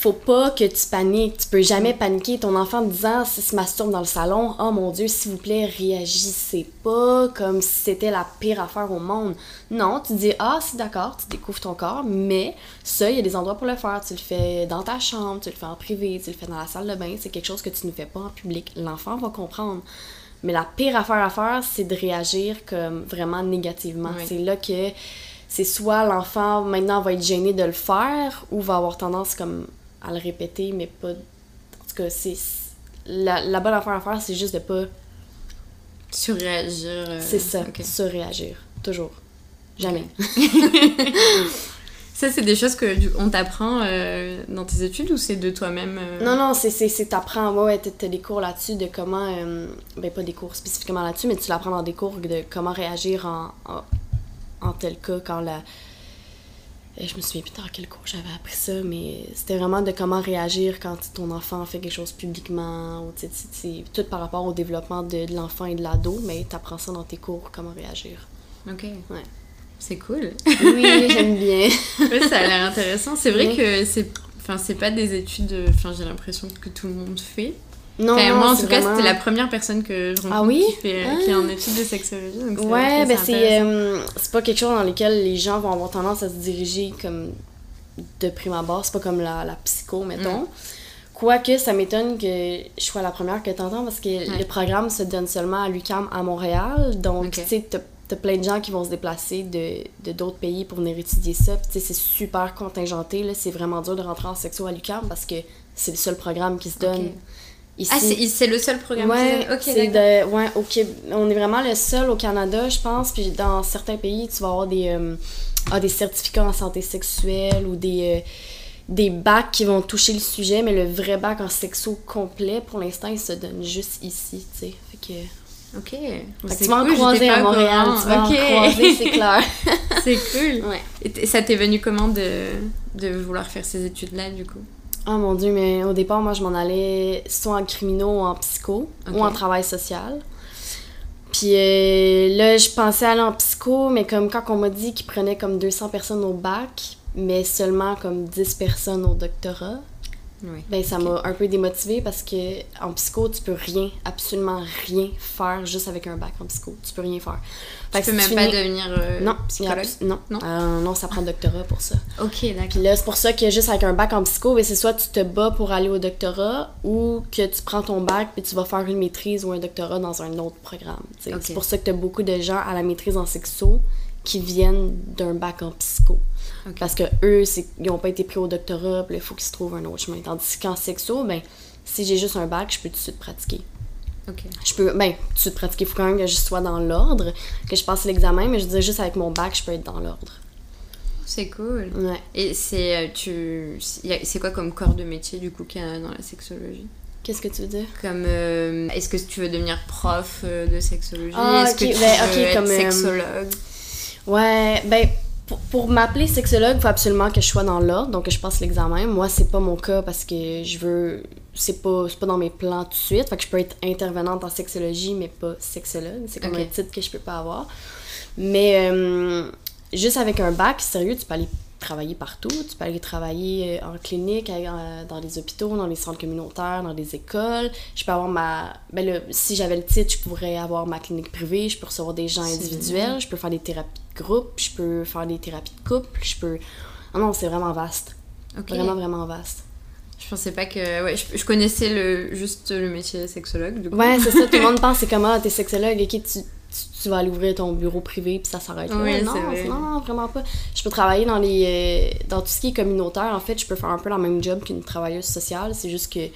Faut pas que tu paniques. Tu peux jamais paniquer. Ton enfant de 10 ans s'il se masturbe dans le salon. Oh mon Dieu, s'il vous plaît, réagissez pas comme si c'était la pire affaire au monde. Non, tu dis Ah, c'est d'accord, tu découvres ton corps, mais ça, il y a des endroits pour le faire. Tu le fais dans ta chambre, tu le fais en privé, tu le fais dans la salle de bain. C'est quelque chose que tu ne fais pas en public. L'enfant va comprendre. Mais la pire affaire à faire, c'est de réagir comme vraiment négativement. Oui. C'est là que c'est soit l'enfant maintenant va être gêné de le faire ou va avoir tendance comme à le répéter, mais pas. En tout cas, c'est. La, la bonne affaire à faire, c'est juste de pas. Surréagir. euh, c'est ça, ok. surréagir. Toujours. Jamais. Ça, c'est des choses que on t'apprend euh, dans tes études ou c'est de toi-même euh, Non, non, c'est, t'apprends, ouais, ouais, t'as, des cours là-dessus de comment, euh, ben pas des cours spécifiquement là-dessus, mais tu l'apprends dans des cours de comment réagir en, en, en tel cas quand la, je me souviens plus dans quel cours j'avais appris ça, mais c'était vraiment de comment réagir quand ton enfant fait quelque chose publiquement, ou tu sais, tu- tu- tout par rapport au développement de, de l'enfant et de l'ado, mais tu apprends ça dans tes cours, comment réagir. Ok. Ouais. C'est cool. Oui, j'aime bien. Ouais, ça a l'air intéressant. C'est vrai que c'est. Enfin, c'est pas des études. euh, Enfin, j'ai l'impression que tout le monde fait. Non, Enfin, non, moi, en tout cas, c'était la première personne que je rencontre Ah oui? qui, fait, Ah. qui est en études de sexologie. Donc Ouais, ben c'est euh, c'est pas quelque chose dans lequel les gens vont avoir tendance à se diriger comme de prime abord. C'est pas comme la, la psycho, mettons. Mm. Quoique, ça m'étonne que je sois la première que t'entends parce que le programme se donne seulement à l'UQAM à Montréal. Donc, tu sais, t'as plein de gens qui vont se déplacer de de d'autres pays pour venir étudier ça. Tu sais, c'est super contingenté. C'est vraiment dur de rentrer en sexo à l'UQAM parce que c'est le seul programme qui se donne. Ici. Ah, c'est le seul programme Ouais, qui Ok, c'est d'accord. de, ouais, au Québec- on est vraiment le seul au Canada, je pense. Puis dans certains pays, tu vas avoir des, euh, ah, des certificats en santé sexuelle ou des, euh, des bacs qui vont toucher le sujet, mais le vrai bac en sexo complet, pour l'instant, il se donne juste ici, tu sais. Fait que, Ok. fait que C'est tu vas cool, en croiser à Montréal, tu vas en croiser, c'est clair. C'est cool. Ouais. Et ça t'est venu comment de, de vouloir faire ces études-là, du coup? Oh mon dieu, mais au départ, moi, je m'en allais soit en criminaux ou en psycho ou en travail social. Puis euh, là, je pensais aller en psycho, mais comme quand on m'a dit qu'ils prenaient comme 200 personnes au bac, mais seulement comme 10 personnes au doctorat, Oui. ben ça m'a un peu démotivée parce que en psycho, tu peux rien, absolument rien faire juste avec un bac en psycho. Tu peux rien faire. Fait Tu que peux si même pas finis- devenir euh, Non, psychologue? a non, Non? Euh, non, ça prend doctorat pour ça. Ok, d'accord. Puis là, c'est pour ça que juste avec un bac en psycho, ben, c'est soit tu te bats pour aller au doctorat ou que tu prends ton bac puis tu vas faire une maîtrise ou un doctorat dans un autre programme. C'est pour ça que tu as beaucoup de gens à la maîtrise en sexo qui viennent d'un bac en psycho. Parce que eux, ils n'ont pas été pris au doctorat, puis il faut qu'ils se trouvent un autre chemin. Tandis qu'en sexo, ben, si j'ai juste un bac, je peux tout de suite pratiquer. Ok. Je peux, ben, tout de suite pratiquer, il faut quand même que je sois dans l'ordre, que je passe l'examen, mais je dire, juste avec mon bac, je peux être dans l'ordre. C'est cool. Ouais. Et c'est euh, tu c'est quoi comme corps de métier du coup qu'il y a dans la sexologie? Qu'est-ce que tu veux dire? Comme euh, est-ce que tu veux devenir prof euh, de sexologie? Ah, Est-ce que ok, tu ben, veux être comme, euh, sexologue? Ouais, ben, pour, pour m'appeler sexologue, il faut absolument que je sois dans l'ordre, donc que je passe l'examen. Moi, c'est pas mon cas parce que je veux. C'est pas, c'est pas dans mes plans tout de suite. Fait que je peux être intervenante en sexologie, mais pas sexologue. C'est comme un titre que je peux pas avoir. Mais euh, juste avec un bac, sérieux, tu peux aller travailler partout. Tu peux aller travailler euh, en clinique, euh, dans les hôpitaux, dans les centres communautaires, dans les écoles. Je peux avoir ma... Ben là, si j'avais le titre, je pourrais avoir ma clinique privée, je peux recevoir des gens individuels, je peux faire des thérapies de groupe, je peux faire des thérapies de couple, je peux... Ah non, c'est vraiment vaste. Vraiment, vraiment vaste. Je pensais pas que ouais, je, je connaissais le juste le métier sexologue du coup. Ouais, c'est ça, tout le monde pense, c'est comment, t'es sexologue, ok, tu, tu, tu vas aller ouvrir ton bureau privé puis ça s'arrête là. Oui, non, vrai. non, non, vraiment pas. Je peux travailler dans les euh, dans tout ce qui est communautaire, en fait, je peux faire un peu la même job qu'une travailleuse sociale, c'est juste que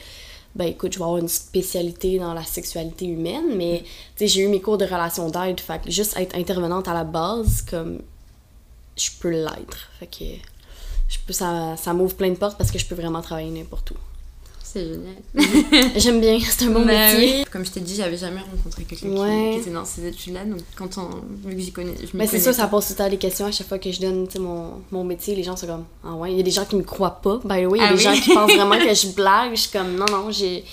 ben écoute, je vais avoir une spécialité dans la sexualité humaine, mais tu sais, j'ai eu mes cours de relations d'aide, fait que juste être intervenante à la base, comme je peux l'être. Fait que je peux, ça, ça m'ouvre plein de portes parce que je peux vraiment travailler n'importe où. C'est génial. J'aime bien, c'est un bon Bah métier. oui. Comme je t'ai dit, j'avais jamais rencontré quelqu'un qui- Ouais. qui, était dans ces études-là, donc quand on, vu que j'y connais, je Mais c'est sûr, ça pose tout le temps des questions à chaque fois que je donne mon, mon métier. Les gens sont comme Ah ouais, il y a des gens qui me croient pas. By the way, il y a Ah des oui? gens qui pensent vraiment que je blague. Je suis comme Non, non, j'ai,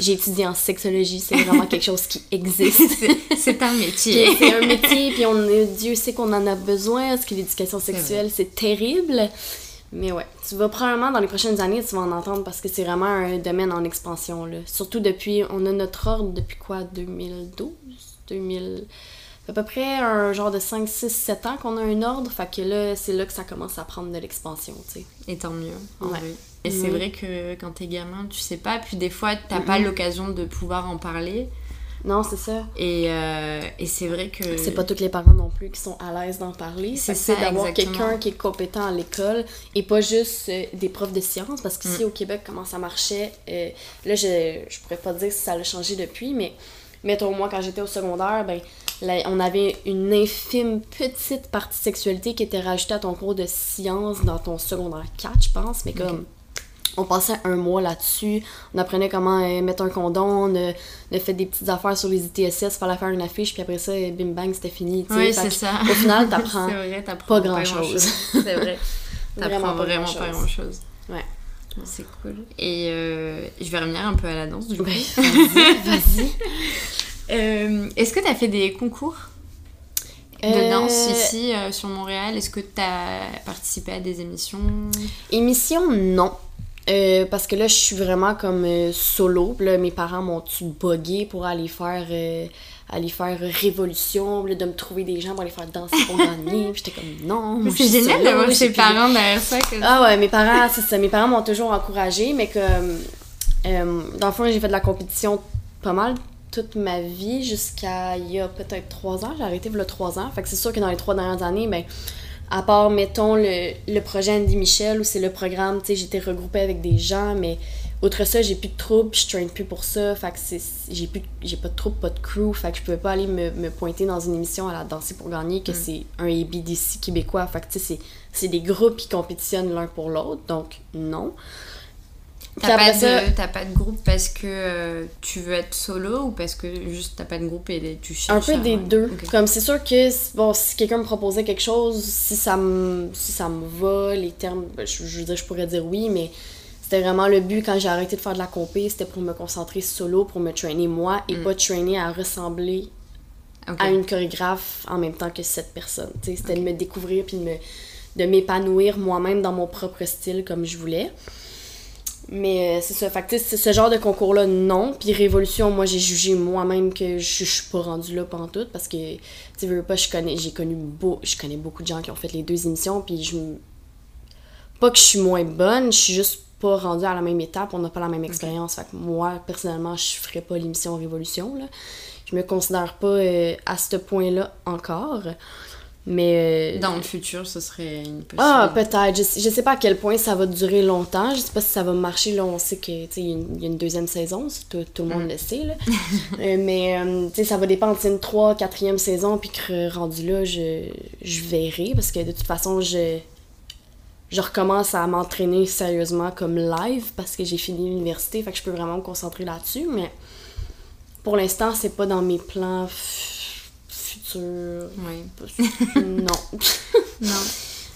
j'ai étudié en sexologie. C'est vraiment quelque chose qui existe. C'est- un métier. c'est un métier, puis on, Dieu sait qu'on en a besoin, parce que l'éducation sexuelle, c'est terrible. Mais ouais, tu vas probablement dans les prochaines années, tu vas en entendre parce que c'est vraiment un domaine en expansion. Là. Surtout depuis, on a notre ordre depuis quoi, 2012 2000, à peu près un genre de 5, 6, 7 ans qu'on a un ordre. Fait que là, c'est là que ça commence à prendre de l'expansion, tu sais. Et tant mieux. en Ouais. vrai. Et c'est Mhm. vrai que quand t'es gamin, tu sais pas, puis des fois, t'as pas l'occasion de pouvoir en parler. Non, c'est ça. Et, euh, et c'est vrai que. C'est pas tous les parents non plus qui sont à l'aise d'en parler. C'est d'avoir quelqu'un qui est compétent à l'école et pas juste euh, des profs de sciences. Parce qu'ici Mm. au Québec, comment ça marchait, euh, là, je, je pourrais pas dire si ça a changé depuis, mais mettons, moi, quand j'étais au secondaire, ben, là, on avait une infime petite partie sexualité qui était rajoutée à ton cours de sciences dans ton secondaire 4, je pense, mais comme. On passait un mois là-dessus, on apprenait comment euh, mettre un condom, on a, on a fait des petites affaires sur les ITSS, fallait faire une affiche, puis après ça, euh, bim bang, c'était fini. tu. Oui, c'est ça. Au final, t'apprends pas grand-chose. C'est vrai. T'apprends Vraiment pas grand-chose. grand chose. Ouais. C'est cool. Et euh, je vais revenir un peu à la danse du coup. Vas-y, vas-y. Euh, Est-ce que t'as fait des concours de Euh, danse ici euh, sur Montréal? Est-ce que t'as participé à des émissions? Émission, non. Euh, parce que là, je suis vraiment comme euh, solo. Là, mes parents m'ont-tu bugué pour aller faire, euh, aller faire Révolution, là, de me trouver des gens pour aller faire danser pour gagner. J'étais comme non. C'est génial solo, d'avoir j'ai ses parents derrière ça. que- Ah ouais, mes parents, c'est ça. Mes parents m'ont toujours encouragée, mais comme. dans le fond, j'ai fait de la compétition pas mal toute ma vie jusqu'à il y a peut-être trois ans. J'ai arrêté a trois ans. Fait que c'est sûr que dans les trois dernières années, ben, à part, mettons, le, le projet Andy Michel, où c'est le programme, tu sais, j'étais regroupée avec des gens, mais outre ça, j'ai plus de troupe, je traîne plus pour ça. Fait que j'ai plus, j'ai pas de troupe, pas de crew. Fait que je pouvais pas aller me, me pointer dans une émission à la Danser pour gagner, que c'est un ABDC québécois. Fait que tu sais, c'est, c'est des groupes qui compétitionnent l'un pour l'autre. Donc, non. T'as pas, de, t'as pas de groupe parce que euh, tu veux être solo ou parce que juste t'as pas de groupe et tu Un cherches peu à- des deux. Comme c'est sûr que bon, si quelqu'un me proposait quelque chose, si ça me si ça me va, les termes, ben, je, je veux dire, je pourrais dire oui, mais c'était vraiment le but quand j'ai arrêté de faire de la compé, c'était pour me concentrer solo, pour me traîner moi et pas traîner à ressembler à une chorégraphe en même temps que cette personne. C'était de me découvrir puis de me de m'épanouir moi-même dans mon propre style comme je voulais. Mais euh, c'est ça. Fait que, c'est ce genre de concours-là, non. Puis Révolution, moi, j'ai jugé moi-même que je, suis pas rendue là tout parce que, tu veux pas, je connais, j'ai connu beau, je connais beaucoup de gens qui ont fait les deux émissions, puis je Pas que je suis moins bonne, je suis juste pas rendue à la même étape, on n'a pas la même expérience. Fait que moi, personnellement, je ferais pas l'émission Révolution, là. Je me considère pas euh, à ce point-là encore. Mais... euh, Dans le futur, ce serait une possibilité. ah, peut-être. Je, je sais pas à quel point ça va durer longtemps. Je sais pas si ça va marcher. Là, on sait que tu sais, il y, a une- il y a une deuxième saison. Tout, tout le monde le sait. Là. Euh, mais euh, sais, ça va dépendre. C'est une 3 4 saison. Puis que rendu là, je, je verrai. Parce que de toute façon, je, je recommence à m'entraîner sérieusement comme live. Parce que j'ai fini l'université. Fait que je peux vraiment me concentrer là-dessus. Mais pour l'instant, c'est pas dans mes plans f- futurs. Ouais. non. Non.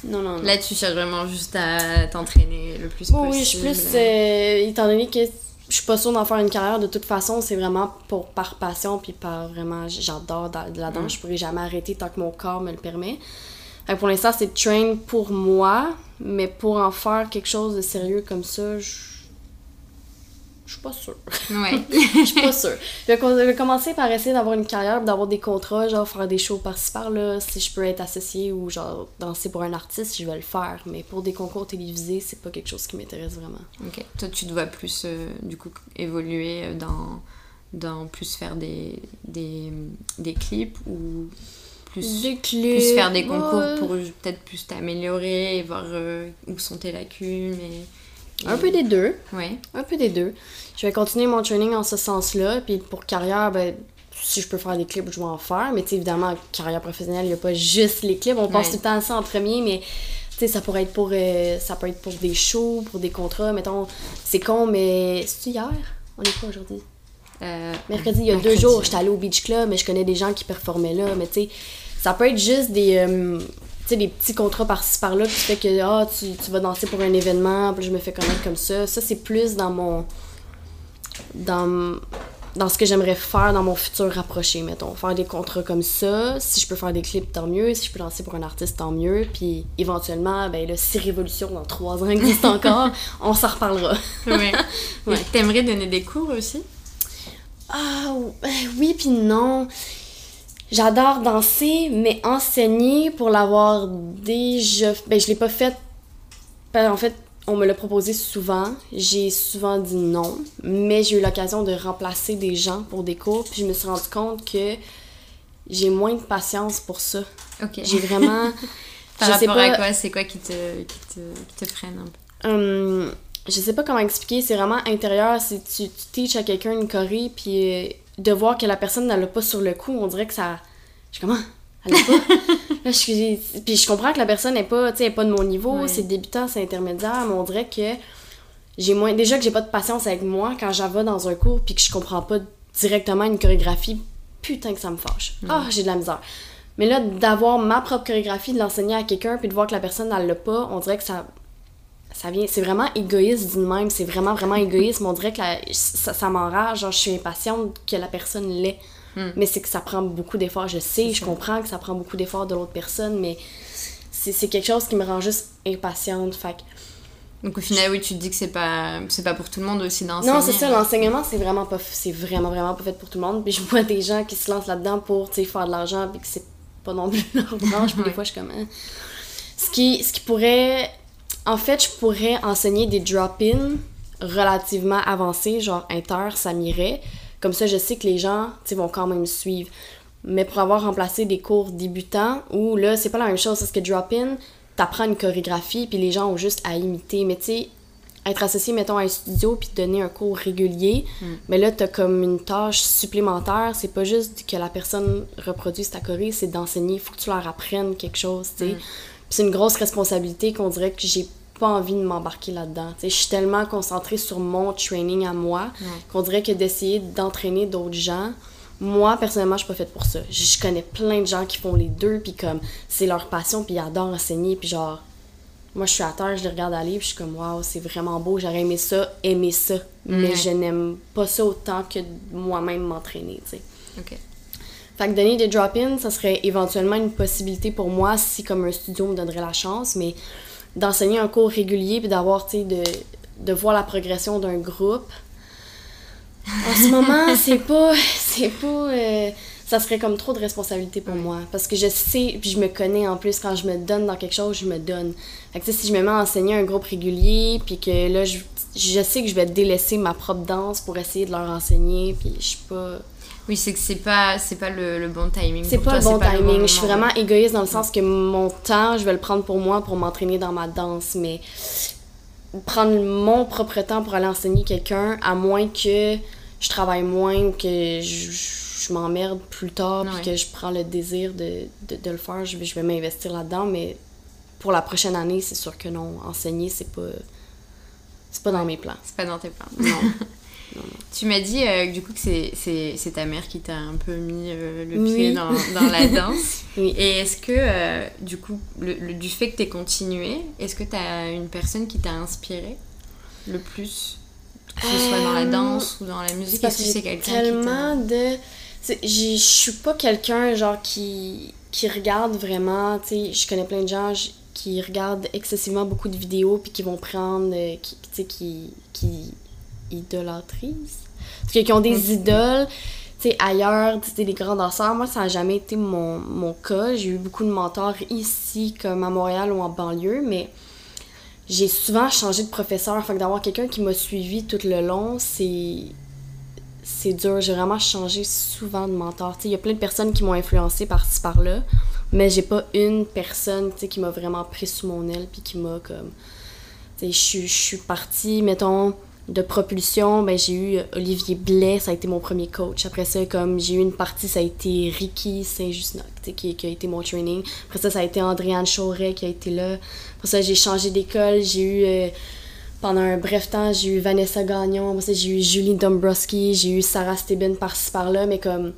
non, non, non. Là, tu cherches vraiment juste à t'entraîner le plus Bon, possible. oui, je suis plus. euh, étant donné que je suis pas sûre d'en faire une carrière de toute façon, c'est vraiment pour, par passion, puis par vraiment. J'adore de la Mm. danse, je pourrais jamais arrêter tant que mon corps me le permet. Pour l'instant, c'est train pour moi, mais pour en faire quelque chose de sérieux comme ça, je. Je suis pas sûre. Ouais. Je suis pas sûre. Je vais, commencer par essayer d'avoir une carrière, d'avoir des contrats, genre faire des shows par-ci par-là. Si je peux être associée ou genre danser pour un artiste, je vais le faire. Mais pour des concours télévisés, c'est pas quelque chose qui m'intéresse vraiment. ok. Toi, tu dois plus, euh, du coup, évoluer euh, dans, dans plus faire des, des, des clips ou plus, Des plus faire des concours ouais. pour peut-être plus t'améliorer et voir euh, où sont tes lacunes et... Un peu des deux. Ouais. Un peu des deux. Je vais continuer mon training en ce sens-là. Puis pour carrière, ben, si je peux faire des clips, je vais en faire. Mais évidemment, carrière professionnelle, il n'y a pas juste les clips. On pense tout le temps à ça en premier, mais tu sais, ça pourrait être pour euh, ça peut être pour des shows, pour des contrats. Mettons, c'est con, mais c'est hier? On est quoi aujourd'hui? Euh, Mercredi, il y a mercredi. deux jours, j'étais allée au Beach Club, mais je connais des gens qui performaient là. Mais tu sais, ça peut être juste des, euh, sais, des petits contrats par-ci par-là qui fait que ah, tu, tu vas danser pour un événement, puis je me fais connaître comme ça. Ça, c'est plus dans mon. Dans, dans ce que j'aimerais faire dans mon futur rapproché, mettons. Faire des contrats comme ça. Si je peux faire des clips, tant mieux. Si je peux danser pour un artiste, tant mieux. Puis éventuellement, ben là, si Révolution dans trois ans existe encore, on s'en reparlera. Ouais. Ouais. T'aimerais donner des cours aussi? Ah euh, oui puis non. J'adore danser, mais enseigner pour l'avoir déjà... Ben je l'ai pas fait... en fait, on me l'a proposé souvent. J'ai souvent dit non. Mais j'ai eu l'occasion de remplacer des gens pour des cours. Puis je me suis rendu compte que j'ai moins de patience pour ça. Ok. J'ai vraiment... Par je sais rapport à quoi C'est quoi qui te, qui, te, qui te freine un peu? Hum, je sais pas comment expliquer, c'est vraiment intérieur. C'est tu, tu teaches à quelqu'un une choré, puis euh, de voir que la personne n'a pas sur le coup, on dirait que ça. Je suis comment Elle l'a pas Là, je suis- Puis je comprends que la personne n'est pas, est pas de mon niveau, Ouais. c'est débutant, c'est intermédiaire, mais on dirait que j'ai moins. Déjà que j'ai pas de patience avec moi quand j'en vais dans un cours, puis que je comprends pas directement une chorégraphie, putain que ça me fâche. Ah, j'ai de la misère. Mais là, d'avoir ma propre chorégraphie, de l'enseigner à quelqu'un, puis de voir que la personne, elle l'a pas, on dirait que ça. Ça vient, c'est vraiment égoïste d'une même, c'est vraiment, vraiment égoïste, on dirait que la- ça, ça m'enrage, genre je suis impatiente que la personne l'ait. Hmm. Mais c'est que ça prend beaucoup d'efforts, je sais, je comprends que ça prend beaucoup d'efforts de l'autre personne, mais c'est, quelque chose qui me rend juste impatiente, fait Donc au final, oui, tu te dis que c'est pas, c'est pas pour tout le monde aussi d'enseigner. non, c'est ça, l'enseignement, c'est vraiment pas c'est vraiment vraiment pas fait pour tout le monde. Puis je vois des gens qui se lancent là-dedans pour faire de l'argent puis que c'est pas non plus leur branche, puis des fois je suis comme hein. ce qui ce qui pourrait en fait, je pourrais enseigner des drop-in relativement avancés, genre inter, ça m'irait. Comme ça, je sais que les gens, tu sais, vont quand même suivre. Mais pour avoir remplacé des cours débutants, où là, c'est pas la même chose, parce que drop-in, t'apprends une chorégraphie, puis les gens ont juste à imiter. Mais tu sais, être associé, mettons, à un studio, puis donner un cours régulier, mais là, t'as comme une tâche supplémentaire. C'est pas juste que la personne reproduise ta choré, c'est d'enseigner. Il faut que tu leur apprennes quelque chose, tu sais. Puis c'est une grosse responsabilité qu'on dirait que j'ai pas envie de m'embarquer là-dedans. Je suis tellement concentrée sur mon training à moi qu'on dirait que d'essayer d'entraîner d'autres gens, moi, personnellement, je suis pas faite pour ça. Je connais plein de gens qui font les deux, puis comme, c'est leur passion, puis ils adorent enseigner, puis genre, moi, je suis à terre, je les regarde aller, puis je suis comme, waouh, c'est vraiment beau, j'aurais aimé ça, aimer ça. Mais je n'aime pas ça autant que moi-même m'entraîner, tu sais. Fait que donner des drop-in, ça serait éventuellement une possibilité pour moi si comme un studio me donnerait la chance, mais d'enseigner un cours régulier puis d'avoir, tu sais, de, de voir la progression d'un groupe. En ce moment, c'est pas. C'est pas. euh, ça serait comme trop de responsabilité pour moi. Parce que je sais, puis je me connais en plus, quand je me donne dans quelque chose, je me donne. Fait que si je me mets à enseigner un groupe régulier, puis que là, je, je sais que je vais délaisser ma propre danse pour essayer de leur enseigner, puis je suis pas. Oui, c'est que c'est pas, c'est pas le, le bon timing. C'est pas toi, le bon timing. je suis vraiment égoïste dans le sens que mon temps, je vais le prendre pour moi, pour m'entraîner dans ma danse. Mais prendre mon propre temps pour aller enseigner quelqu'un, à moins que je travaille moins ou que je, je m'emmerde plus tard, puis que je prends le désir de, de, de le faire, je vais, je vais m'investir là-dedans. Mais pour la prochaine année, c'est sûr que non. Enseigner, c'est pas. C'est pas dans mes plans. C'est pas dans tes plans. Non. Tu m'as dit euh, que du coup que c'est, ta mère qui t'a un peu mis euh, le pied dans, dans la danse. Oui. Et est-ce que, euh, du coup, le, le- du fait que t'aies continué, est-ce que t'as une personne qui t'a inspiré le plus? Que ce soit dans la danse ou dans la musique, est-ce que c'est quelqu'un qui tellement de je suis pas quelqu'un genre qui qui regarde vraiment tu sais je connais plein de gens qui regardent excessivement beaucoup de vidéos puis qui vont prendre qui qui qui idolâtrisent parce que qui ont des idoles tu sais ailleurs tu sais des grands danseurs moi ça a jamais été mon, mon cas j'ai eu beaucoup de mentors ici comme à Montréal ou en banlieue mais j'ai souvent changé de professeur. Fait que d'avoir quelqu'un qui m'a suivi tout le long, c'est. C'est dur. J'ai vraiment changé souvent de mentor. Tu sais, Il y a plein de personnes qui m'ont influencé par-ci par-là, mais j'ai pas une personne tu sais, qui m'a vraiment pris sous mon aile puis qui m'a comme. Je suis partie, mettons, de propulsion, ben j'ai eu Olivier Blais, ça a été mon premier coach. Après ça, comme j'ai eu une partie, ça a été Ricky sais, qui, qui a été mon training. Après ça, ça a été Andréane Chauret qui a été là. Après ça, j'ai changé d'école, j'ai eu... euh, pendant un bref temps, j'ai eu Vanessa Gagnon, après ça, j'ai eu Julie Dombrowski, j'ai eu Sarah Steben par-ci par-là, mais comme...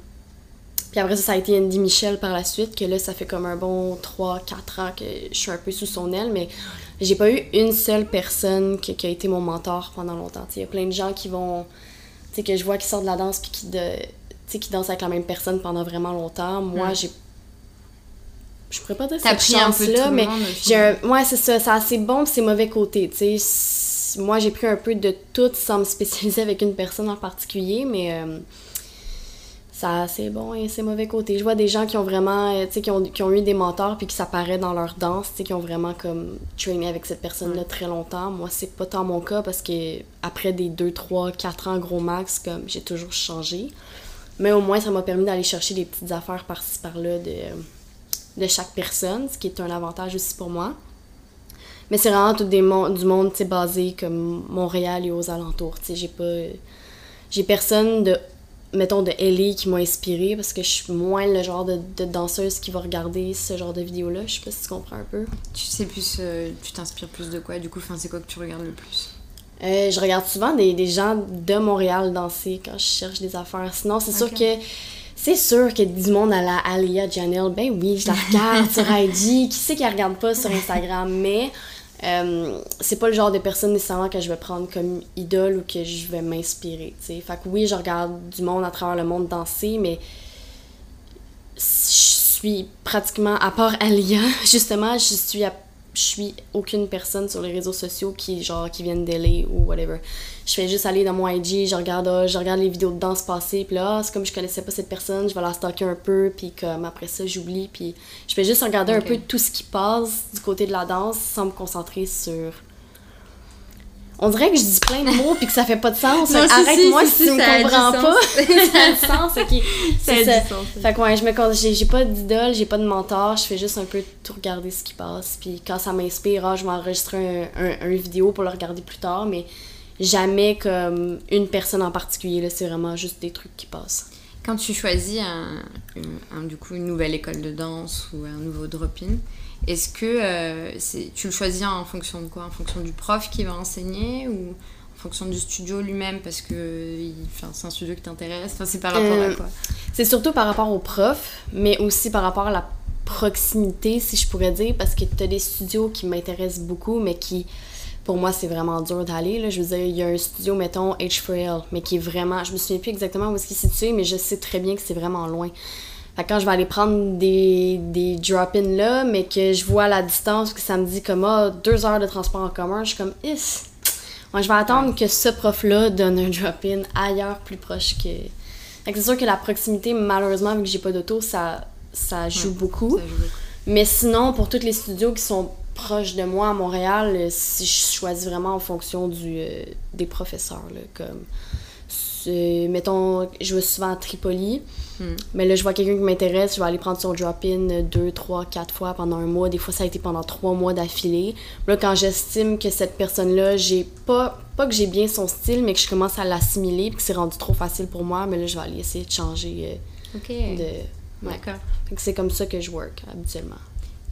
Puis après ça, ça a été Andy Michel par la suite, que là, ça fait comme un bon 3-4 ans que je suis un peu sous son aile, mais j'ai pas eu une seule personne qui, qui a été mon mentor pendant longtemps. Il y a plein de gens qui vont... Tu sais, que je vois qui sortent de la danse puis qui, de, qui dansent avec la même personne pendant vraiment longtemps. Moi, Mm. j'ai... Je pourrais pas dire cette pris un peu tout chance-là, mais j'ai un... Ouais, c'est ça. C'est assez bon puis c'est mauvais côté, tu sais. Moi, j'ai pris un peu de tout sans me spécialiser avec une personne en particulier, mais... euh, ça c'est bon et c'est mauvais côté. Je vois des gens qui ont vraiment, euh, tu sais, qui ont, qui ont eu des mentors puis qui s'apparaissent dans leur danse, tu sais, qui ont vraiment comme trainé avec cette personne-là très longtemps. Moi, c'est pas tant mon cas parce que après des 2, 3, 4 ans gros max, comme j'ai toujours changé. Mais au moins, ça m'a permis d'aller chercher des petites affaires par-ci par-là de, de chaque personne, ce qui est un avantage aussi pour moi. Mais c'est vraiment tout des mon- du monde, tu sais, basé comme Montréal et aux alentours, tu sais, j'ai pas... J'ai personne de mettons, de LA qui m'a inspiré parce que je suis moins le genre de, de danseuse qui va regarder ce genre de vidéos-là. Je sais pas si tu comprends un peu. Tu sais plus, euh, tu t'inspires plus de quoi? Du coup, enfin, c'est quoi que tu regardes le plus? Euh, je regarde souvent des, des gens de Montréal danser quand je cherche des affaires. Sinon, c'est sûr que C'est sûr a du monde à la Alia Janelle. Ben oui, je la regarde sur IG. Qui sait qui la regarde pas sur Instagram? Mais euh, c'est pas le genre de personne nécessairement que je vais prendre comme idole ou que je vais m'inspirer. tu sais. Fait que oui, je regarde du monde à travers le monde danser, mais je suis pratiquement, à part Alia, justement, je suis à- je suis aucune personne sur les réseaux sociaux qui genre qui viennent d'LA ou whatever. Je fais juste aller dans mon IG, je regarde ah, je regarde les vidéos de danse passer, puis là, ah, c'est comme je connaissais pas cette personne, je vais la stalker un peu, puis comme après ça, j'oublie, puis je fais juste regarder un peu tout ce qui passe du côté de la danse sans me concentrer sur on dirait que je dis plein de mots puis que ça fait pas de sens. Non, Arrête-moi si, si, si, tu me ça comprends pas. ça a du sens, ok. Ça a C'est du ça. sens. Fait que ouais, je me j'ai pas d'idole, j'ai pas de mentor, je fais juste un peu tout regarder ce qui passe. Puis quand ça m'inspire, ah, je vais enregistrer un, un, un vidéo pour le regarder plus tard, mais jamais comme une personne en particulier. là, C'est vraiment juste des trucs qui passent. Quand tu choisis un, un- un- du coup, une nouvelle école de danse ou un nouveau drop-in, est-ce que euh, c'est, tu le choisis en fonction de quoi? En fonction du prof qui va enseigner ou en fonction du studio lui-même? Parce que c'est un studio qui t'intéresse enfin, C'est par rapport Euh, à quoi? C'est surtout par rapport aux profs, mais aussi par rapport à la proximité, si je pourrais dire, parce que tu as des studios qui m'intéressent beaucoup, mais qui, pour moi, c'est vraiment dur d'aller. Je veux dire, il y a un studio, mettons, H4L, mais qui est vraiment. Je me souviens plus exactement où est-ce qu'il est situé, mais je sais très bien que c'est vraiment loin. Fait que quand je vais aller prendre des, des drop-in là, mais que je vois la distance, que ça me dit comme ah, deux heures de transport en commun, je suis comme is. Moi, je vais attendre que ce prof-là donne un drop-in ailleurs, plus proche que. Fait que c'est sûr que la proximité, malheureusement, vu que j'ai pas d'auto, ça, ça joue beaucoup. Ça joue beaucoup. Mais sinon, pour tous les studios qui sont proches de moi à Montréal, euh, si je choisis vraiment en fonction du, euh, des professeurs. Là, comme, mettons, je vais souvent à Tripoli, Hmm. mais là, je vois quelqu'un qui m'intéresse, je vais aller prendre son drop-in deux, trois, quatre fois pendant un mois. Des fois, ça a été pendant trois mois d'affilée. Là, quand j'estime que cette personne-là, j'ai pas, pas que j'ai bien son style, mais que je commence à l'assimiler, puis que c'est rendu trop facile pour moi, mais là, je vais aller essayer de changer euh, de... Ouais. d'accord. C'est comme ça que je work habituellement.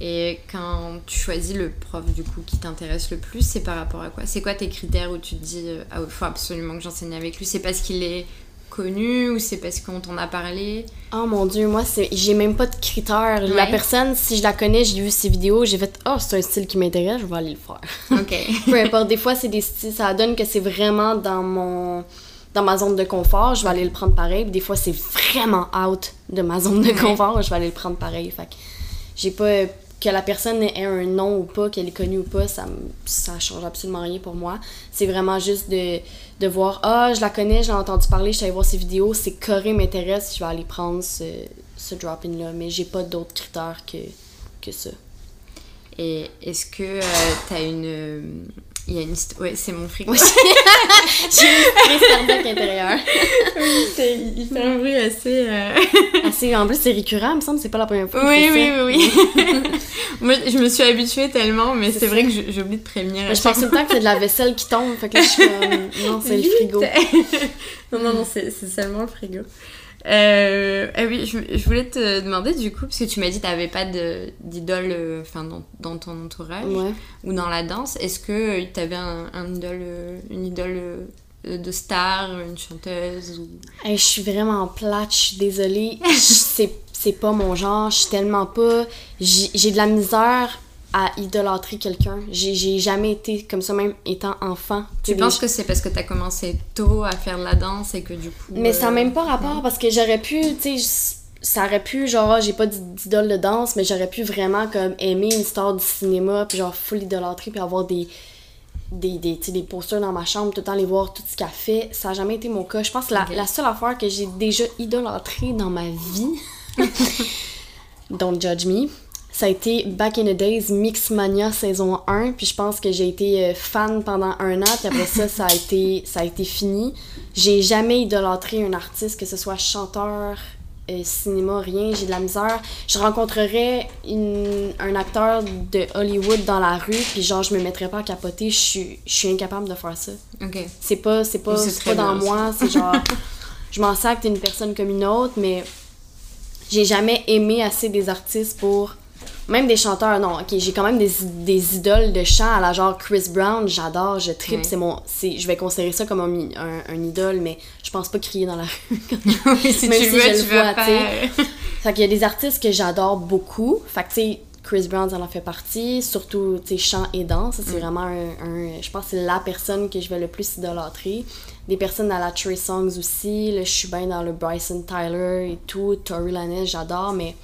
Et quand tu choisis le prof du coup qui t'intéresse le plus, c'est par rapport à quoi? C'est quoi tes critères où tu te dis euh, ah il faut absolument que j'enseigne avec lui? C'est parce qu'il est connu ou c'est parce qu'on t'en a parlé? Oh mon dieu, moi, c'est j'ai même pas de critères. La personne, si je la connais, j'ai vu ses vidéos, j'ai fait Oh, c'est un style qui m'intéresse, je vais aller le faire. Ok. Peu importe, des fois, c'est des styles, ça donne que c'est vraiment dans mon dans ma zone de confort, je vais aller le prendre pareil. Des fois, c'est vraiment out de ma zone de confort, je vais aller le prendre pareil. Fait que j'ai pas que la personne ait un nom ou pas, qu'elle est connue ou pas, ça ça change absolument rien pour moi. C'est vraiment juste de, de voir ah, je la connais, j'ai entendu parler, je suis allée voir ses vidéos, c'est Corée m'intéresse, je vais aller prendre ce, ce drop-in là, mais j'ai pas d'autres critères que que ça. Et est-ce que euh, t'as une. Il y a une. Ouais, c'est mon frigo. Oui. j'ai une cardiaque intérieure. C'est- il fait un bruit assez. euh, Assez, en plus, c'est récurrent, il me semble, c'est pas la première fois. Oui, oui, oui, oui. Moi, je me suis habituée tellement, mais C'est c'est vrai que j'oublie de prévenir. Je pense tout le temps que c'est de la vaisselle qui tombe, fait que là, je suis comme, non, c'est le frigo. non, non, non, c'est c'est seulement le frigo. Euh, ah oui, je, je voulais te demander du coup, parce que tu m'as dit que tu n'avais pas d'idole euh, enfin, dans, dans ton entourage Ouais. ou dans la danse. Est-ce que tu avais un, un idole, euh, une idole euh, de star, une chanteuse ou... Hey, je suis vraiment plate, je suis désolée. C'est, pas mon genre, je suis tellement pas. J'ai de la misère à idolâtrer quelqu'un. J'ai, jamais été comme ça, même étant enfant. Tu penses que c'est parce que tu as commencé tôt à faire de la danse et que du coup... Mais ça n'a euh, même pas rapport parce que j'aurais pu, tu sais, ça aurait pu, genre, j'ai pas d'idole de danse, mais j'aurais pu vraiment comme aimer une star du cinéma, puis genre full idolâtrer, puis avoir des, des, des, des posters dans ma chambre, tout le temps les voir, tout ce qu'elle fait. Ça n'a jamais été mon cas. Je pense que la, la seule affaire que j'ai déjà idolâtrée dans ma vie, don't judge me, ça a été Back in the Days Mixmania saison 1, puis je pense que j'ai été euh, fan pendant un an, puis après ça, ça a été, ça a été fini. J'ai jamais idolâtré un artiste, que ce soit chanteur, euh, cinéma, rien, j'ai de la misère. Je rencontrerais une- un acteur de Hollywood dans la rue, puis genre, je me mettrais pas à capoter, je suis je suis incapable de faire ça. Ok. C'est pas, c'est pas, c'est pas dans moi, c'est genre, je m'en sers que t'es une personne comme une autre, mais j'ai jamais aimé assez des artistes pour Même des chanteurs, non, ok, j'ai quand même des, des idoles de chant à la genre Chris Brown, j'adore, je tripe, Ouais. c'est mon. c'est- Je vais considérer ça comme un, un, un idole, mais je pense pas crier dans la rue. Oui, si Même tu si veux, je tu le vois, tu. Fait qu'il y a des artistes que j'adore beaucoup. Fait que, tu sais, Chris Brown, ça en fait partie. Surtout, tu sais, chant et danse. C'est vraiment un, un- Je pense que c'est la personne que je vais le plus idolâtrer. Des personnes à la Trey Songs aussi. Là, je suis bien dans le Bryson Tyler et tout. Tory Lanez, j'adore, mais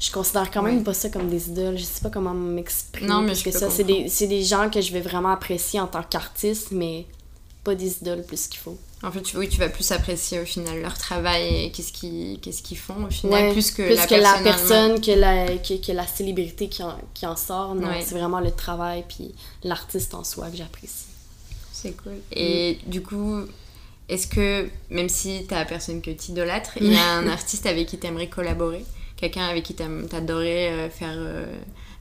je considère quand même pas ça comme des idoles. Je sais pas comment m'exprimer. Non, mais parce je que ça, c'est des, c'est des gens que je vais vraiment apprécier en tant qu'artiste, mais pas des idoles plus qu'il faut. En fait, tu, oui, tu vas plus apprécier au final leur travail et qu'est-ce qu'ils font au final, Ouais, plus que plus la que la personne. que la, que, que la célébrité qui en, qui en sort. Non, Ouais. c'est vraiment le travail puis l'artiste en soi que j'apprécie. C'est cool. Et Mm. du coup, est-ce que, même si t'as la personne que t'idolâtres, il y a un artiste avec qui t'aimerais collaborer? Quelqu'un avec qui t'adorerais euh, faire euh,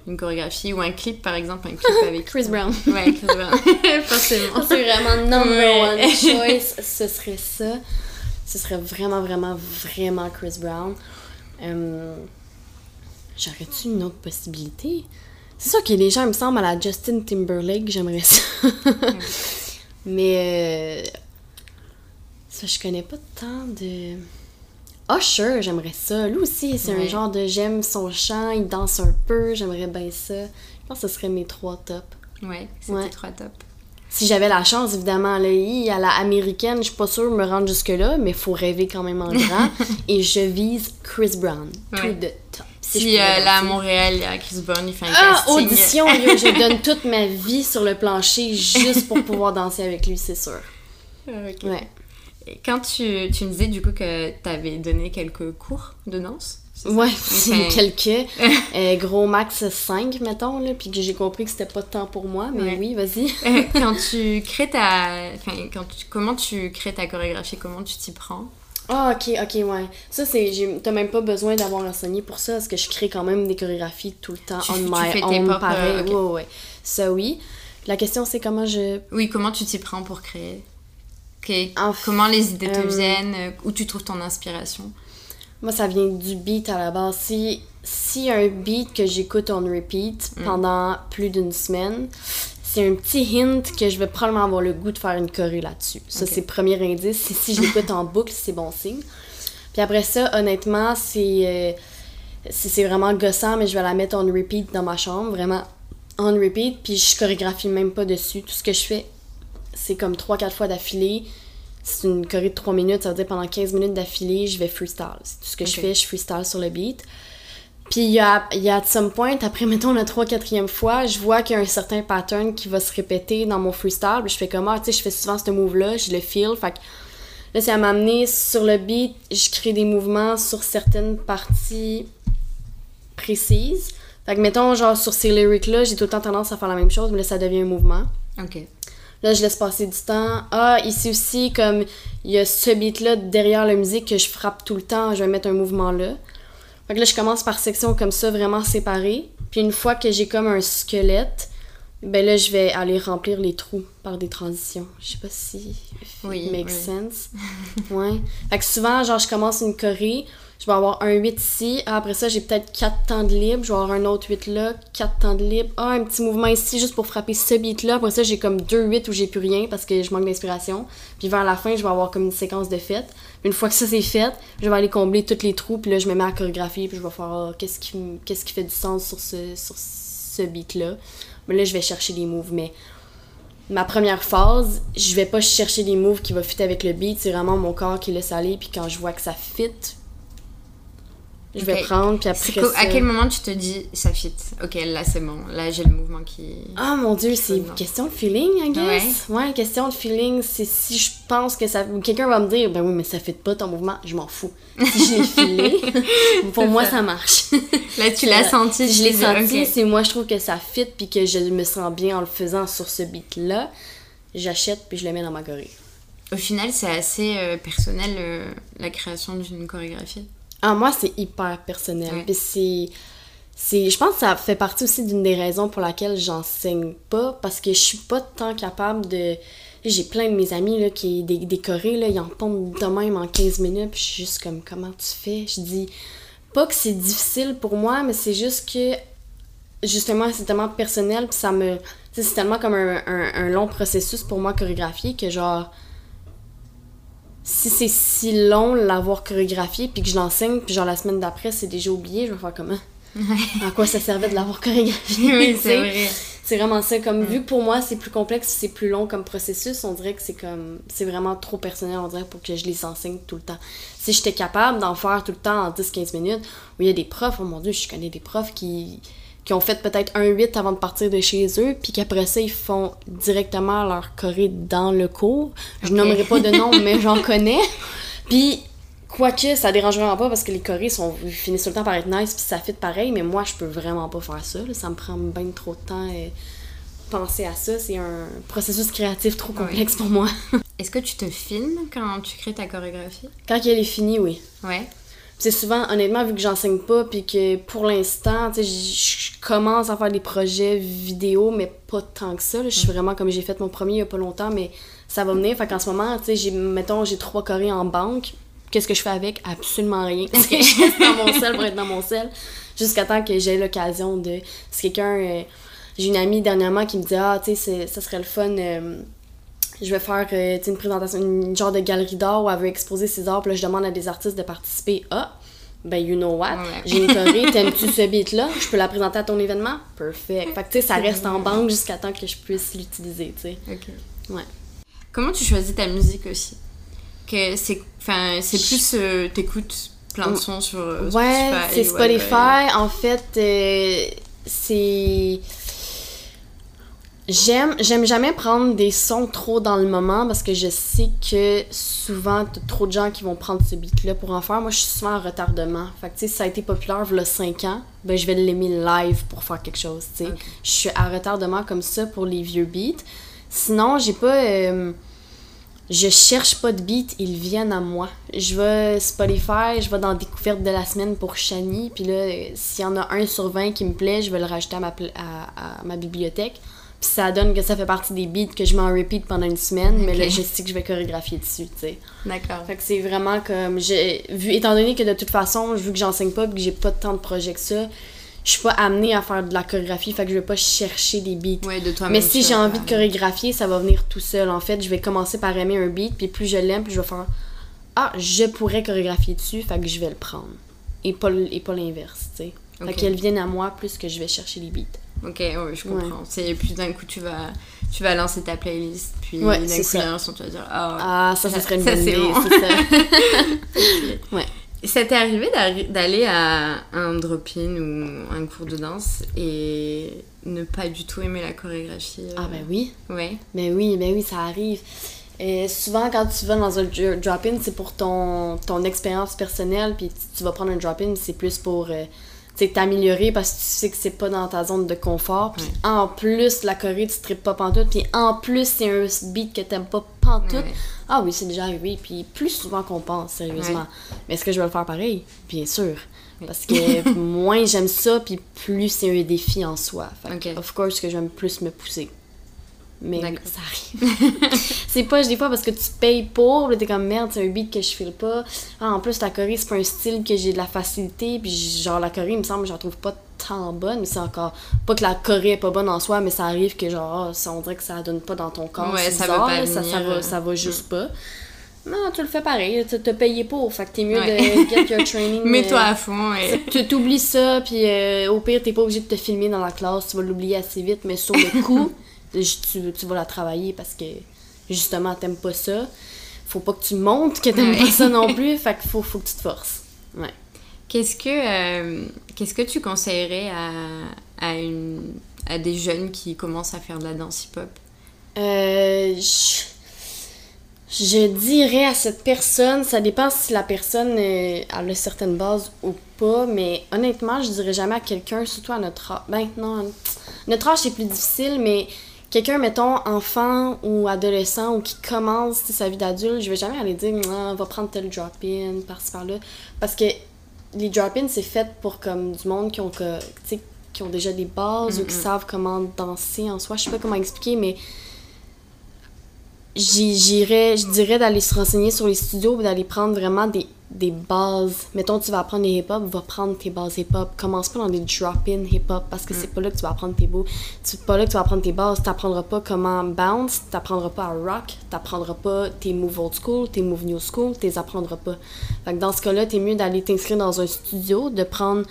une chorégraphie ou un clip par exemple Un clip avec Chris Brown. Ouais, Chris Brown. Forcément. C'est vraiment number Ouais. one choice. Ce serait ça. Ce serait vraiment, vraiment, vraiment Chris Brown. Euh, J'aurais-tu une autre possibilité? C'est sûr a des gens, me semble, à la Justin Timberlake, j'aimerais ça. Mais. euh, ça, je connais pas tant de. Usher, j'aimerais ça. Lui aussi, c'est un genre de j'aime son chant, il danse un peu, j'aimerais bien ça. Je pense que ce serait mes trois tops. Ouais, Ouais. trois top. Si j'avais la chance, évidemment, là, hi, à la américaine, je suis pas sûre de me rendre jusque-là, mais faut rêver quand même en grand. et je vise Chris Brown. Ouais. Tout de top. Si, je euh, là à. Montréal, il y a Chris Brown, il fait un Ah, casting. audition, yo, je donne toute ma vie sur le plancher juste pour pouvoir danser avec lui, c'est sûr. Ouais. Quand tu, tu me disais du coup que t'avais donné quelques cours de danse Ouais, quelques. euh, gros max 5, mettons, là, puis que j'ai compris que c'était pas de temps pour moi, mais Ouais. oui, vas-y. Euh, quand tu crées ta. Enfin, quand tu... comment tu crées ta chorégraphie Comment tu t'y prends? Ah, ok, ok, ouais. Ça, c'est. T'as même pas besoin d'avoir enseigné pour ça, parce que je crée quand même des chorégraphies tout le temps Tu- on tu my fais tes own, propres, pareil. euh, ouais, ouais. Ça, oui. La question, c'est comment je. Oui, comment tu t'y prends pour créer? Comment les idées te euh, viennent euh, Où tu trouves ton inspiration? Moi, ça vient du beat à la base. Si, si un beat que j'écoute on repeat Mm. pendant plus d'une semaine, c'est un petit hint que je vais probablement avoir le goût de faire une choré là-dessus. Ça, c'est le premier indice. Et si je l'écoute en boucle, c'est bon signe. Puis après ça, honnêtement, c'est euh, c'est vraiment gossant, mais je vais la mettre on repeat dans ma chambre, vraiment on repeat. Puis je chorégraphie même pas dessus. Tout ce que je fais, c'est comme 3-4 fois d'affilée. C'est une choré de 3 minutes, ça veut dire pendant 15 minutes d'affilée, je vais freestyle. C'est tout ce que je fais, je freestyle sur le beat. Puis il y a, y a at some point, après mettons la 3-4e fois, je vois qu'il y a un certain pattern qui va se répéter dans mon freestyle. Puis je fais comme, ah, tu sais, je fais souvent ce move-là, je le feel. Fait que là, ça m'a amené sur le beat, je crée des mouvements sur certaines parties précises. Fait que mettons, genre sur ces lyrics-là, j'ai tout le temps tendance à faire la même chose, mais là, ça devient un mouvement. Ok. Là, je laisse passer du temps. Ah, ici aussi, comme il y a ce beat-là derrière la musique que je frappe tout le temps, je vais mettre un mouvement là. Fait que là, je commence par section comme ça, vraiment séparées. Puis une fois que j'ai comme un squelette, ben là, je vais aller remplir les trous par des transitions. Je sais pas si Oui, it makes oui. sense. ouais. Fait que souvent, genre, je commence une choré, je vais avoir un 8 ici. Après ça, j'ai peut-être 4 temps de libre. Je vais avoir un autre 8 là, 4 temps de libre. Ah, un petit mouvement ici juste pour frapper ce beat-là. Après ça, j'ai comme 2 8 où j'ai plus rien parce que je manque d'inspiration. Puis vers la fin, je vais avoir comme une séquence de fêtes. Une fois que ça c'est fait, je vais aller combler tous les trous. Puis là, je me mets à chorégraphier. Puis je vais faire ah, qu'est-ce qui, qu'est-ce qui fait du sens sur ce, sur ce beat-là. Mais là, je vais chercher des moves. Mais ma première phase, je vais pas chercher des moves qui vont fit avec le beat. C'est vraiment mon corps qui laisse aller. Puis quand je vois que ça fit, je vais prendre. Puis après ça... À quel moment tu te dis ça fit? Ok, là c'est bon, là j'ai le mouvement qui. Ah mon dieu, c'est une question de feeling, I guess. Ouais, question de feeling. C'est si je pense que ça. Quelqu'un va me dire, ben oui, mais ça fait pas ton mouvement, je m'en fous. Si je l'ai filé, pour moi ça. ça marche. Là tu l'as senti. Si je l'ai senti, ok. c'est moi je trouve que ça fit puis que je me sens bien en le faisant sur ce beat là. J'achète puis je le mets dans ma choré. Au final, c'est assez euh, personnel euh, la création d'une chorégraphie. Ah, moi, c'est hyper personnel. Ouais. Puis c'est. c'est- Je pense que ça fait partie aussi d'une des raisons pour laquelle j'enseigne pas, parce que je suis pas tant capable de. J'ai plein de mes amis là, qui des, là, ils en pompent de même en 15 minutes, puis je suis juste comme, comment tu fais? Je dis, pas que c'est difficile pour moi, mais c'est juste que justement, c'est tellement personnel, puis ça me. C'est tellement comme un, un- un long processus pour moi chorégraphier que genre. Si c'est si long l'avoir chorégraphié, puis que je l'enseigne, puis genre la semaine d'après, c'est déjà oublié, je vais faire comment? À quoi ça servait de l'avoir chorégraphié? Oui, tu c'est sais? vrai. C'est vraiment ça. Comme vu que pour moi, c'est plus complexe, c'est plus long comme processus, on dirait que c'est comme. C'est vraiment trop personnel, on dirait, pour que je les enseigne tout le temps. Si j'étais capable d'en faire tout le temps en 10-15 minutes, où il y a des profs, oh mon dieu, je connais des profs qui, qui ont fait peut-être un 8 avant de partir de chez eux, puis qu'après ça, ils font directement leur choré dans le cours. Je Ok. nommerai pas de nom, mais j'en connais. Puis, quoique, ça dérange vraiment pas parce que les chorés sont, ils finissent tout le temps par être nice, puis ça fit pareil, mais moi, je peux vraiment pas faire ça. là. Ça me prend bien trop de temps. euh, penser à ça, c'est un processus créatif trop complexe pour moi. Est-ce que tu te filmes quand tu crées ta chorégraphie? Quand elle est finie, oui. Ouais. C'est souvent, honnêtement, vu que j'enseigne pas, puis que pour l'instant, tu sais, je commence à faire des projets vidéo, mais pas tant que ça. Je suis vraiment comme j'ai fait mon premier il y a pas longtemps, mais ça va venir. Fait qu'en ce moment, tu sais, j'ai, mettons, j'ai trois chorés en banque. Qu'est-ce que je fais avec? Absolument rien. je reste dans mon sel pour être dans mon sel. Jusqu'à temps que j'ai l'occasion de. Si quelqu'un. euh, j'ai une amie dernièrement qui me dit Ah, tu sais, ça serait le fun. euh, je vais faire euh, une présentation, une genre de galerie d'art où elle veut exposer ses arts, puis là, je demande à des artistes de participer. Ah, ben, you know what? Ouais. J'ai une choré, t'aimes-tu ce beat-là? Je peux la présenter à ton événement? Perfect. Fait que, tu sais, ça reste en banque jusqu'à temps que je puisse l'utiliser, tu sais. Ok. Ouais. Comment tu choisis ta musique aussi? Que c'est, enfin, c'est plus euh, t'écoutes plein de sons sur euh, Ouais, c'est Spotify. ouais. En fait, euh, c'est. J'aime, j'aime jamais prendre des sons trop dans le moment parce que je sais que souvent, t'as trop de gens qui vont prendre ce beat-là pour en faire. Moi, je suis souvent en retardement. Fait que, tu sais, si ça a été populaire il y a 5 ans, ben, je vais l'aimer live pour faire quelque chose, tu sais. Je suis à retardement comme ça pour les vieux beats. Sinon, j'ai pas. euh, je cherche pas de beats, ils viennent à moi. Je vais Spotify, je vais dans découverte de la semaine pour Shani, puis là, euh, s'il y en a un sur 20 qui me plaît, je vais le rajouter à ma, à ma bibliothèque. Puis ça donne que ça fait partie des beats que je m'en repeat pendant une semaine, mais là, je sais que je vais chorégraphier dessus, tu sais. D'accord. Fait que c'est vraiment comme. j'ai vu Étant donné que de toute façon, vu que j'enseigne pas et que j'ai pas tant de projets que ça, je suis pas amenée à faire de la chorégraphie, fait que je vais pas chercher des beats. Ouais, de toi Mais si j'ai envie de chorégraphier, ça va venir tout seul. En fait, je vais commencer par aimer un beat, puis plus je l'aime, plus je vais faire Ah, je pourrais chorégraphier dessus, fait que je vais le prendre. Et pas, et pas l'inverse, tu sais. Fait qu'elles viennent à moi plus que je vais chercher les beats. Ok, ouais, je comprends. C'est plus d'un coup tu vas, tu vas lancer ta playlist, puis Ouais, d'un coup ça. tu vas dire ah. Ah, ça, ça serait une ça, bonne idée, bon. ça. ouais. Ça t'est arrivé d'aller à un drop-in ou un cours de danse et ne pas du tout aimer la chorégraphie euh, Ah, ben oui. Ouais. Ben oui, ben oui, ça arrive. Et souvent, quand tu vas dans un dr- drop-in, c'est pour ton, ton expérience personnelle, puis tu, vas prendre un drop-in, c'est plus pour euh, t'améliorer parce que tu sais que c'est pas dans ta zone de confort. Puis en plus, la Corée, tu tripes pas pantoute, puis en plus, c'est un beat que t'aimes pas pantoute. Ouais. Ah oui, c'est déjà arrivé, puis plus souvent qu'on pense, sérieusement. Mais est-ce que je vais le faire pareil? Bien sûr. Parce que moins j'aime ça, puis plus c'est un défi en soi. Fait que, Ok. of course, que j'aime plus me pousser. Mais ça arrive. c'est pas des fois parce que tu payes pour, t'es comme merde, c'est un beat que je file pas. Ah, en plus, la Corée, c'est pas un style que j'ai de la facilité, puis genre la Corée, il me semble, je la trouve pas tant bonne, mais c'est encore. Pas que la Corée est pas bonne en soi, mais ça arrive que genre, ah, ça, on dirait que ça donne pas dans ton corps. Ouais, ça bizarre, pas ça, ça venir, euh, va, ça va juste pas. Non, tu le fais pareil, tu t'as payé pour, fait que t'es mieux Ouais. de get your training. Mets-toi euh, à fond tu t'oublies ça, puis euh, au pire, t'es pas obligé de te filmer dans la classe, tu vas l'oublier assez vite, mais sur le coup, tu, tu vas la travailler parce que justement, t'aimes pas ça. Faut pas que tu montres que t'aimes Ouais. pas ça non plus, fait qu'il faut, faut que tu te forces. Ouais. Qu'est-ce que, euh, qu'est-ce que tu conseillerais à, à, une, à des jeunes qui commencent à faire de la danse hip-hop? Euh, je, je dirais à cette personne, ça dépend si la personne euh, a certaines bases ou pas, mais honnêtement, je dirais jamais à quelqu'un, surtout à notre âge. Ben non, notre âge c'est plus difficile, mais quelqu'un, mettons, enfant ou adolescent ou qui commence sa vie d'adulte, je vais jamais aller dire, ah, va prendre tel drop-in, par-ci par-là. Parce que les drop-in, c'est fait pour comme du monde qui ont, qui ont déjà des bases ou qui savent comment danser en soi. Je sais pas comment expliquer, mais j'irais, je dirais d'aller se renseigner sur les studios d'aller prendre vraiment des des bases. Mettons, tu vas apprendre les hip-hop, va prendre tes bases hip-hop. Commence pas dans des drop-in hip-hop parce que c'est pas là que tu vas apprendre tes beaux. C'est pas là que tu vas apprendre tes bases. T'apprendras pas comment bounce, t'apprendras pas à rock, t'apprendras pas tes moves old school, tes moves new school, t'es apprendras pas. Fait que dans ce cas-là, t'es mieux d'aller t'inscrire dans un studio, de prendre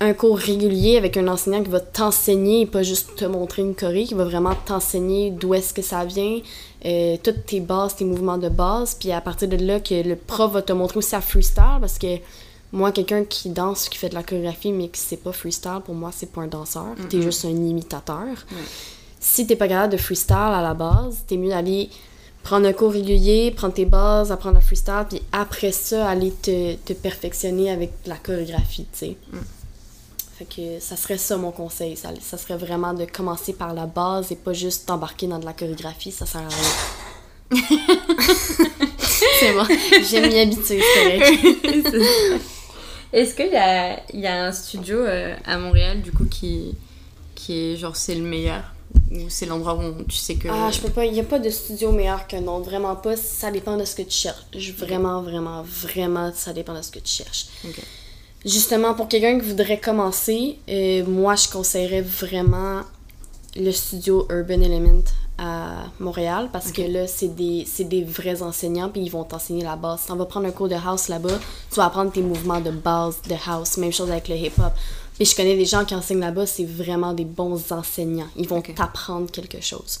un cours régulier avec un enseignant qui va t'enseigner et pas juste te montrer une choré, qui va vraiment t'enseigner d'où est-ce que ça vient, euh, toutes tes bases, tes mouvements de base, puis à partir de là que le prof va te montrer aussi à freestyle parce que moi, quelqu'un qui danse, qui fait de la chorégraphie, mais qui sait pas freestyle, pour moi, c'est pas un danseur. T'es juste un imitateur. Si t'es pas capable de freestyle à la base, t'es mieux d'aller prendre un cours régulier, prendre tes bases, apprendre à freestyle, puis après ça, aller te, te perfectionner avec la chorégraphie, tu sais. Fait que ça serait ça mon conseil. Ça, ça serait vraiment de commencer par la base et pas juste t'embarquer dans de la chorégraphie. Ça sert à rien. c'est bon. J'aime m'y habituer, c'est. Est-ce qu'il y a, y a un studio euh, à Montréal, du coup, qui, qui est genre c'est le meilleur? Ou c'est l'endroit où tu sais que. Ah, je peux pas. Il n'y a pas de studio meilleur qu'un autre. Vraiment pas. Ça dépend de ce que tu cherches. Vraiment, vraiment, vraiment, ça dépend de ce que tu cherches. Ok. Justement, pour quelqu'un qui voudrait commencer, euh, moi, je conseillerais vraiment le studio Urban Element à Montréal parce que là, c'est des, c'est des vrais enseignants puis ils vont t'enseigner la base. Si on va prendre un cours de house là-bas, tu vas apprendre tes mouvements de base de house. Même chose avec le hip-hop. Puis je connais des gens qui enseignent là-bas, c'est vraiment des bons enseignants. Ils vont t'apprendre quelque chose.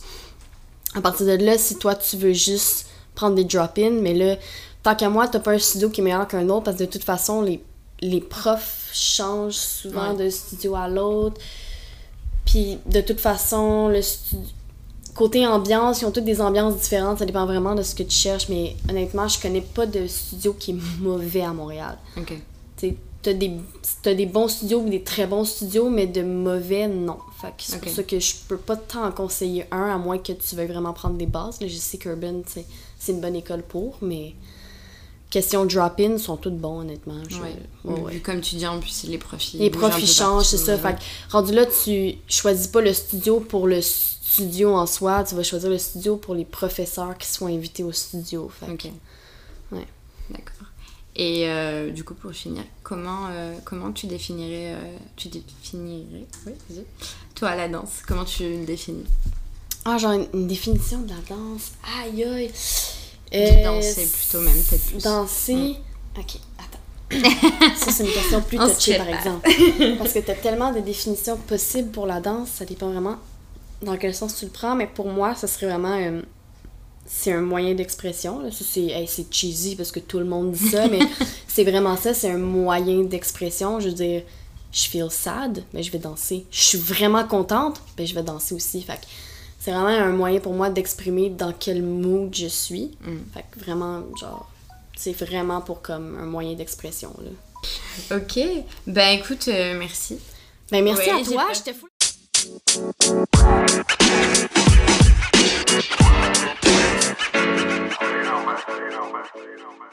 À partir de là, si toi, tu veux juste prendre des drop-in, mais là, tant qu'à moi, t'as pas un studio qui est meilleur qu'un autre parce que de toute façon, les, les profs changent souvent Ouais. d'un studio à l'autre. Puis de toute façon, le stu- côté ambiance, ils ont toutes des ambiances différentes, ça dépend vraiment de ce que tu cherches, mais honnêtement, je connais pas de studio qui est mauvais à Montréal. Ok. Tu des, des bons studios ou des très bons studios, mais de mauvais, non. Fait que c'est pour ça que je peux pas t'en conseiller un, à moins que tu veuilles vraiment prendre des bases. Là, je sais qu'Urban, c'est une bonne école pour, mais question drop-in, sont toutes bons, honnêtement. Je- Ouais. ouais, comme tu dis, en plus, les profs ils Les bougent profs, un ils peu changent, c'est ça. Fait que, rendu là, tu choisis pas le studio pour le studio en soi, tu vas choisir le studio pour les professeurs qui sont invités au studio. Fait que- Ok. Ouais. D'accord. Et euh, du coup, pour finir, comment, euh, comment tu définirais, euh, tu définirais, oui, toi la danse, comment tu le définis? Ah, genre une, une définition de la danse. Aïe aïe. Euh, danser plutôt même, peut-être plus. Danser. Ok, attends. ça, c'est une question plus touchée, par exemple. Parce que t'as tellement de définitions possibles pour la danse, ça dépend vraiment dans quel sens tu le prends, mais pour moi, ça serait vraiment. euh, c'est un moyen d'expression. c'est hey, cheesy parce que tout le monde dit ça, mais c'est vraiment ça, c'est un moyen d'expression. Je veux dire, je feel sad, mais je vais danser. Je suis vraiment contente, ben je vais danser aussi. Fait que c'est vraiment un moyen pour moi d'exprimer dans quel mood je suis. Mm. Fait que vraiment, genre, c'est vraiment pour comme un moyen d'expression, là. Ok, ben écoute, euh, merci. Ben merci Ouais, à toi, pas- j'étais fou. You know, man. You know, man.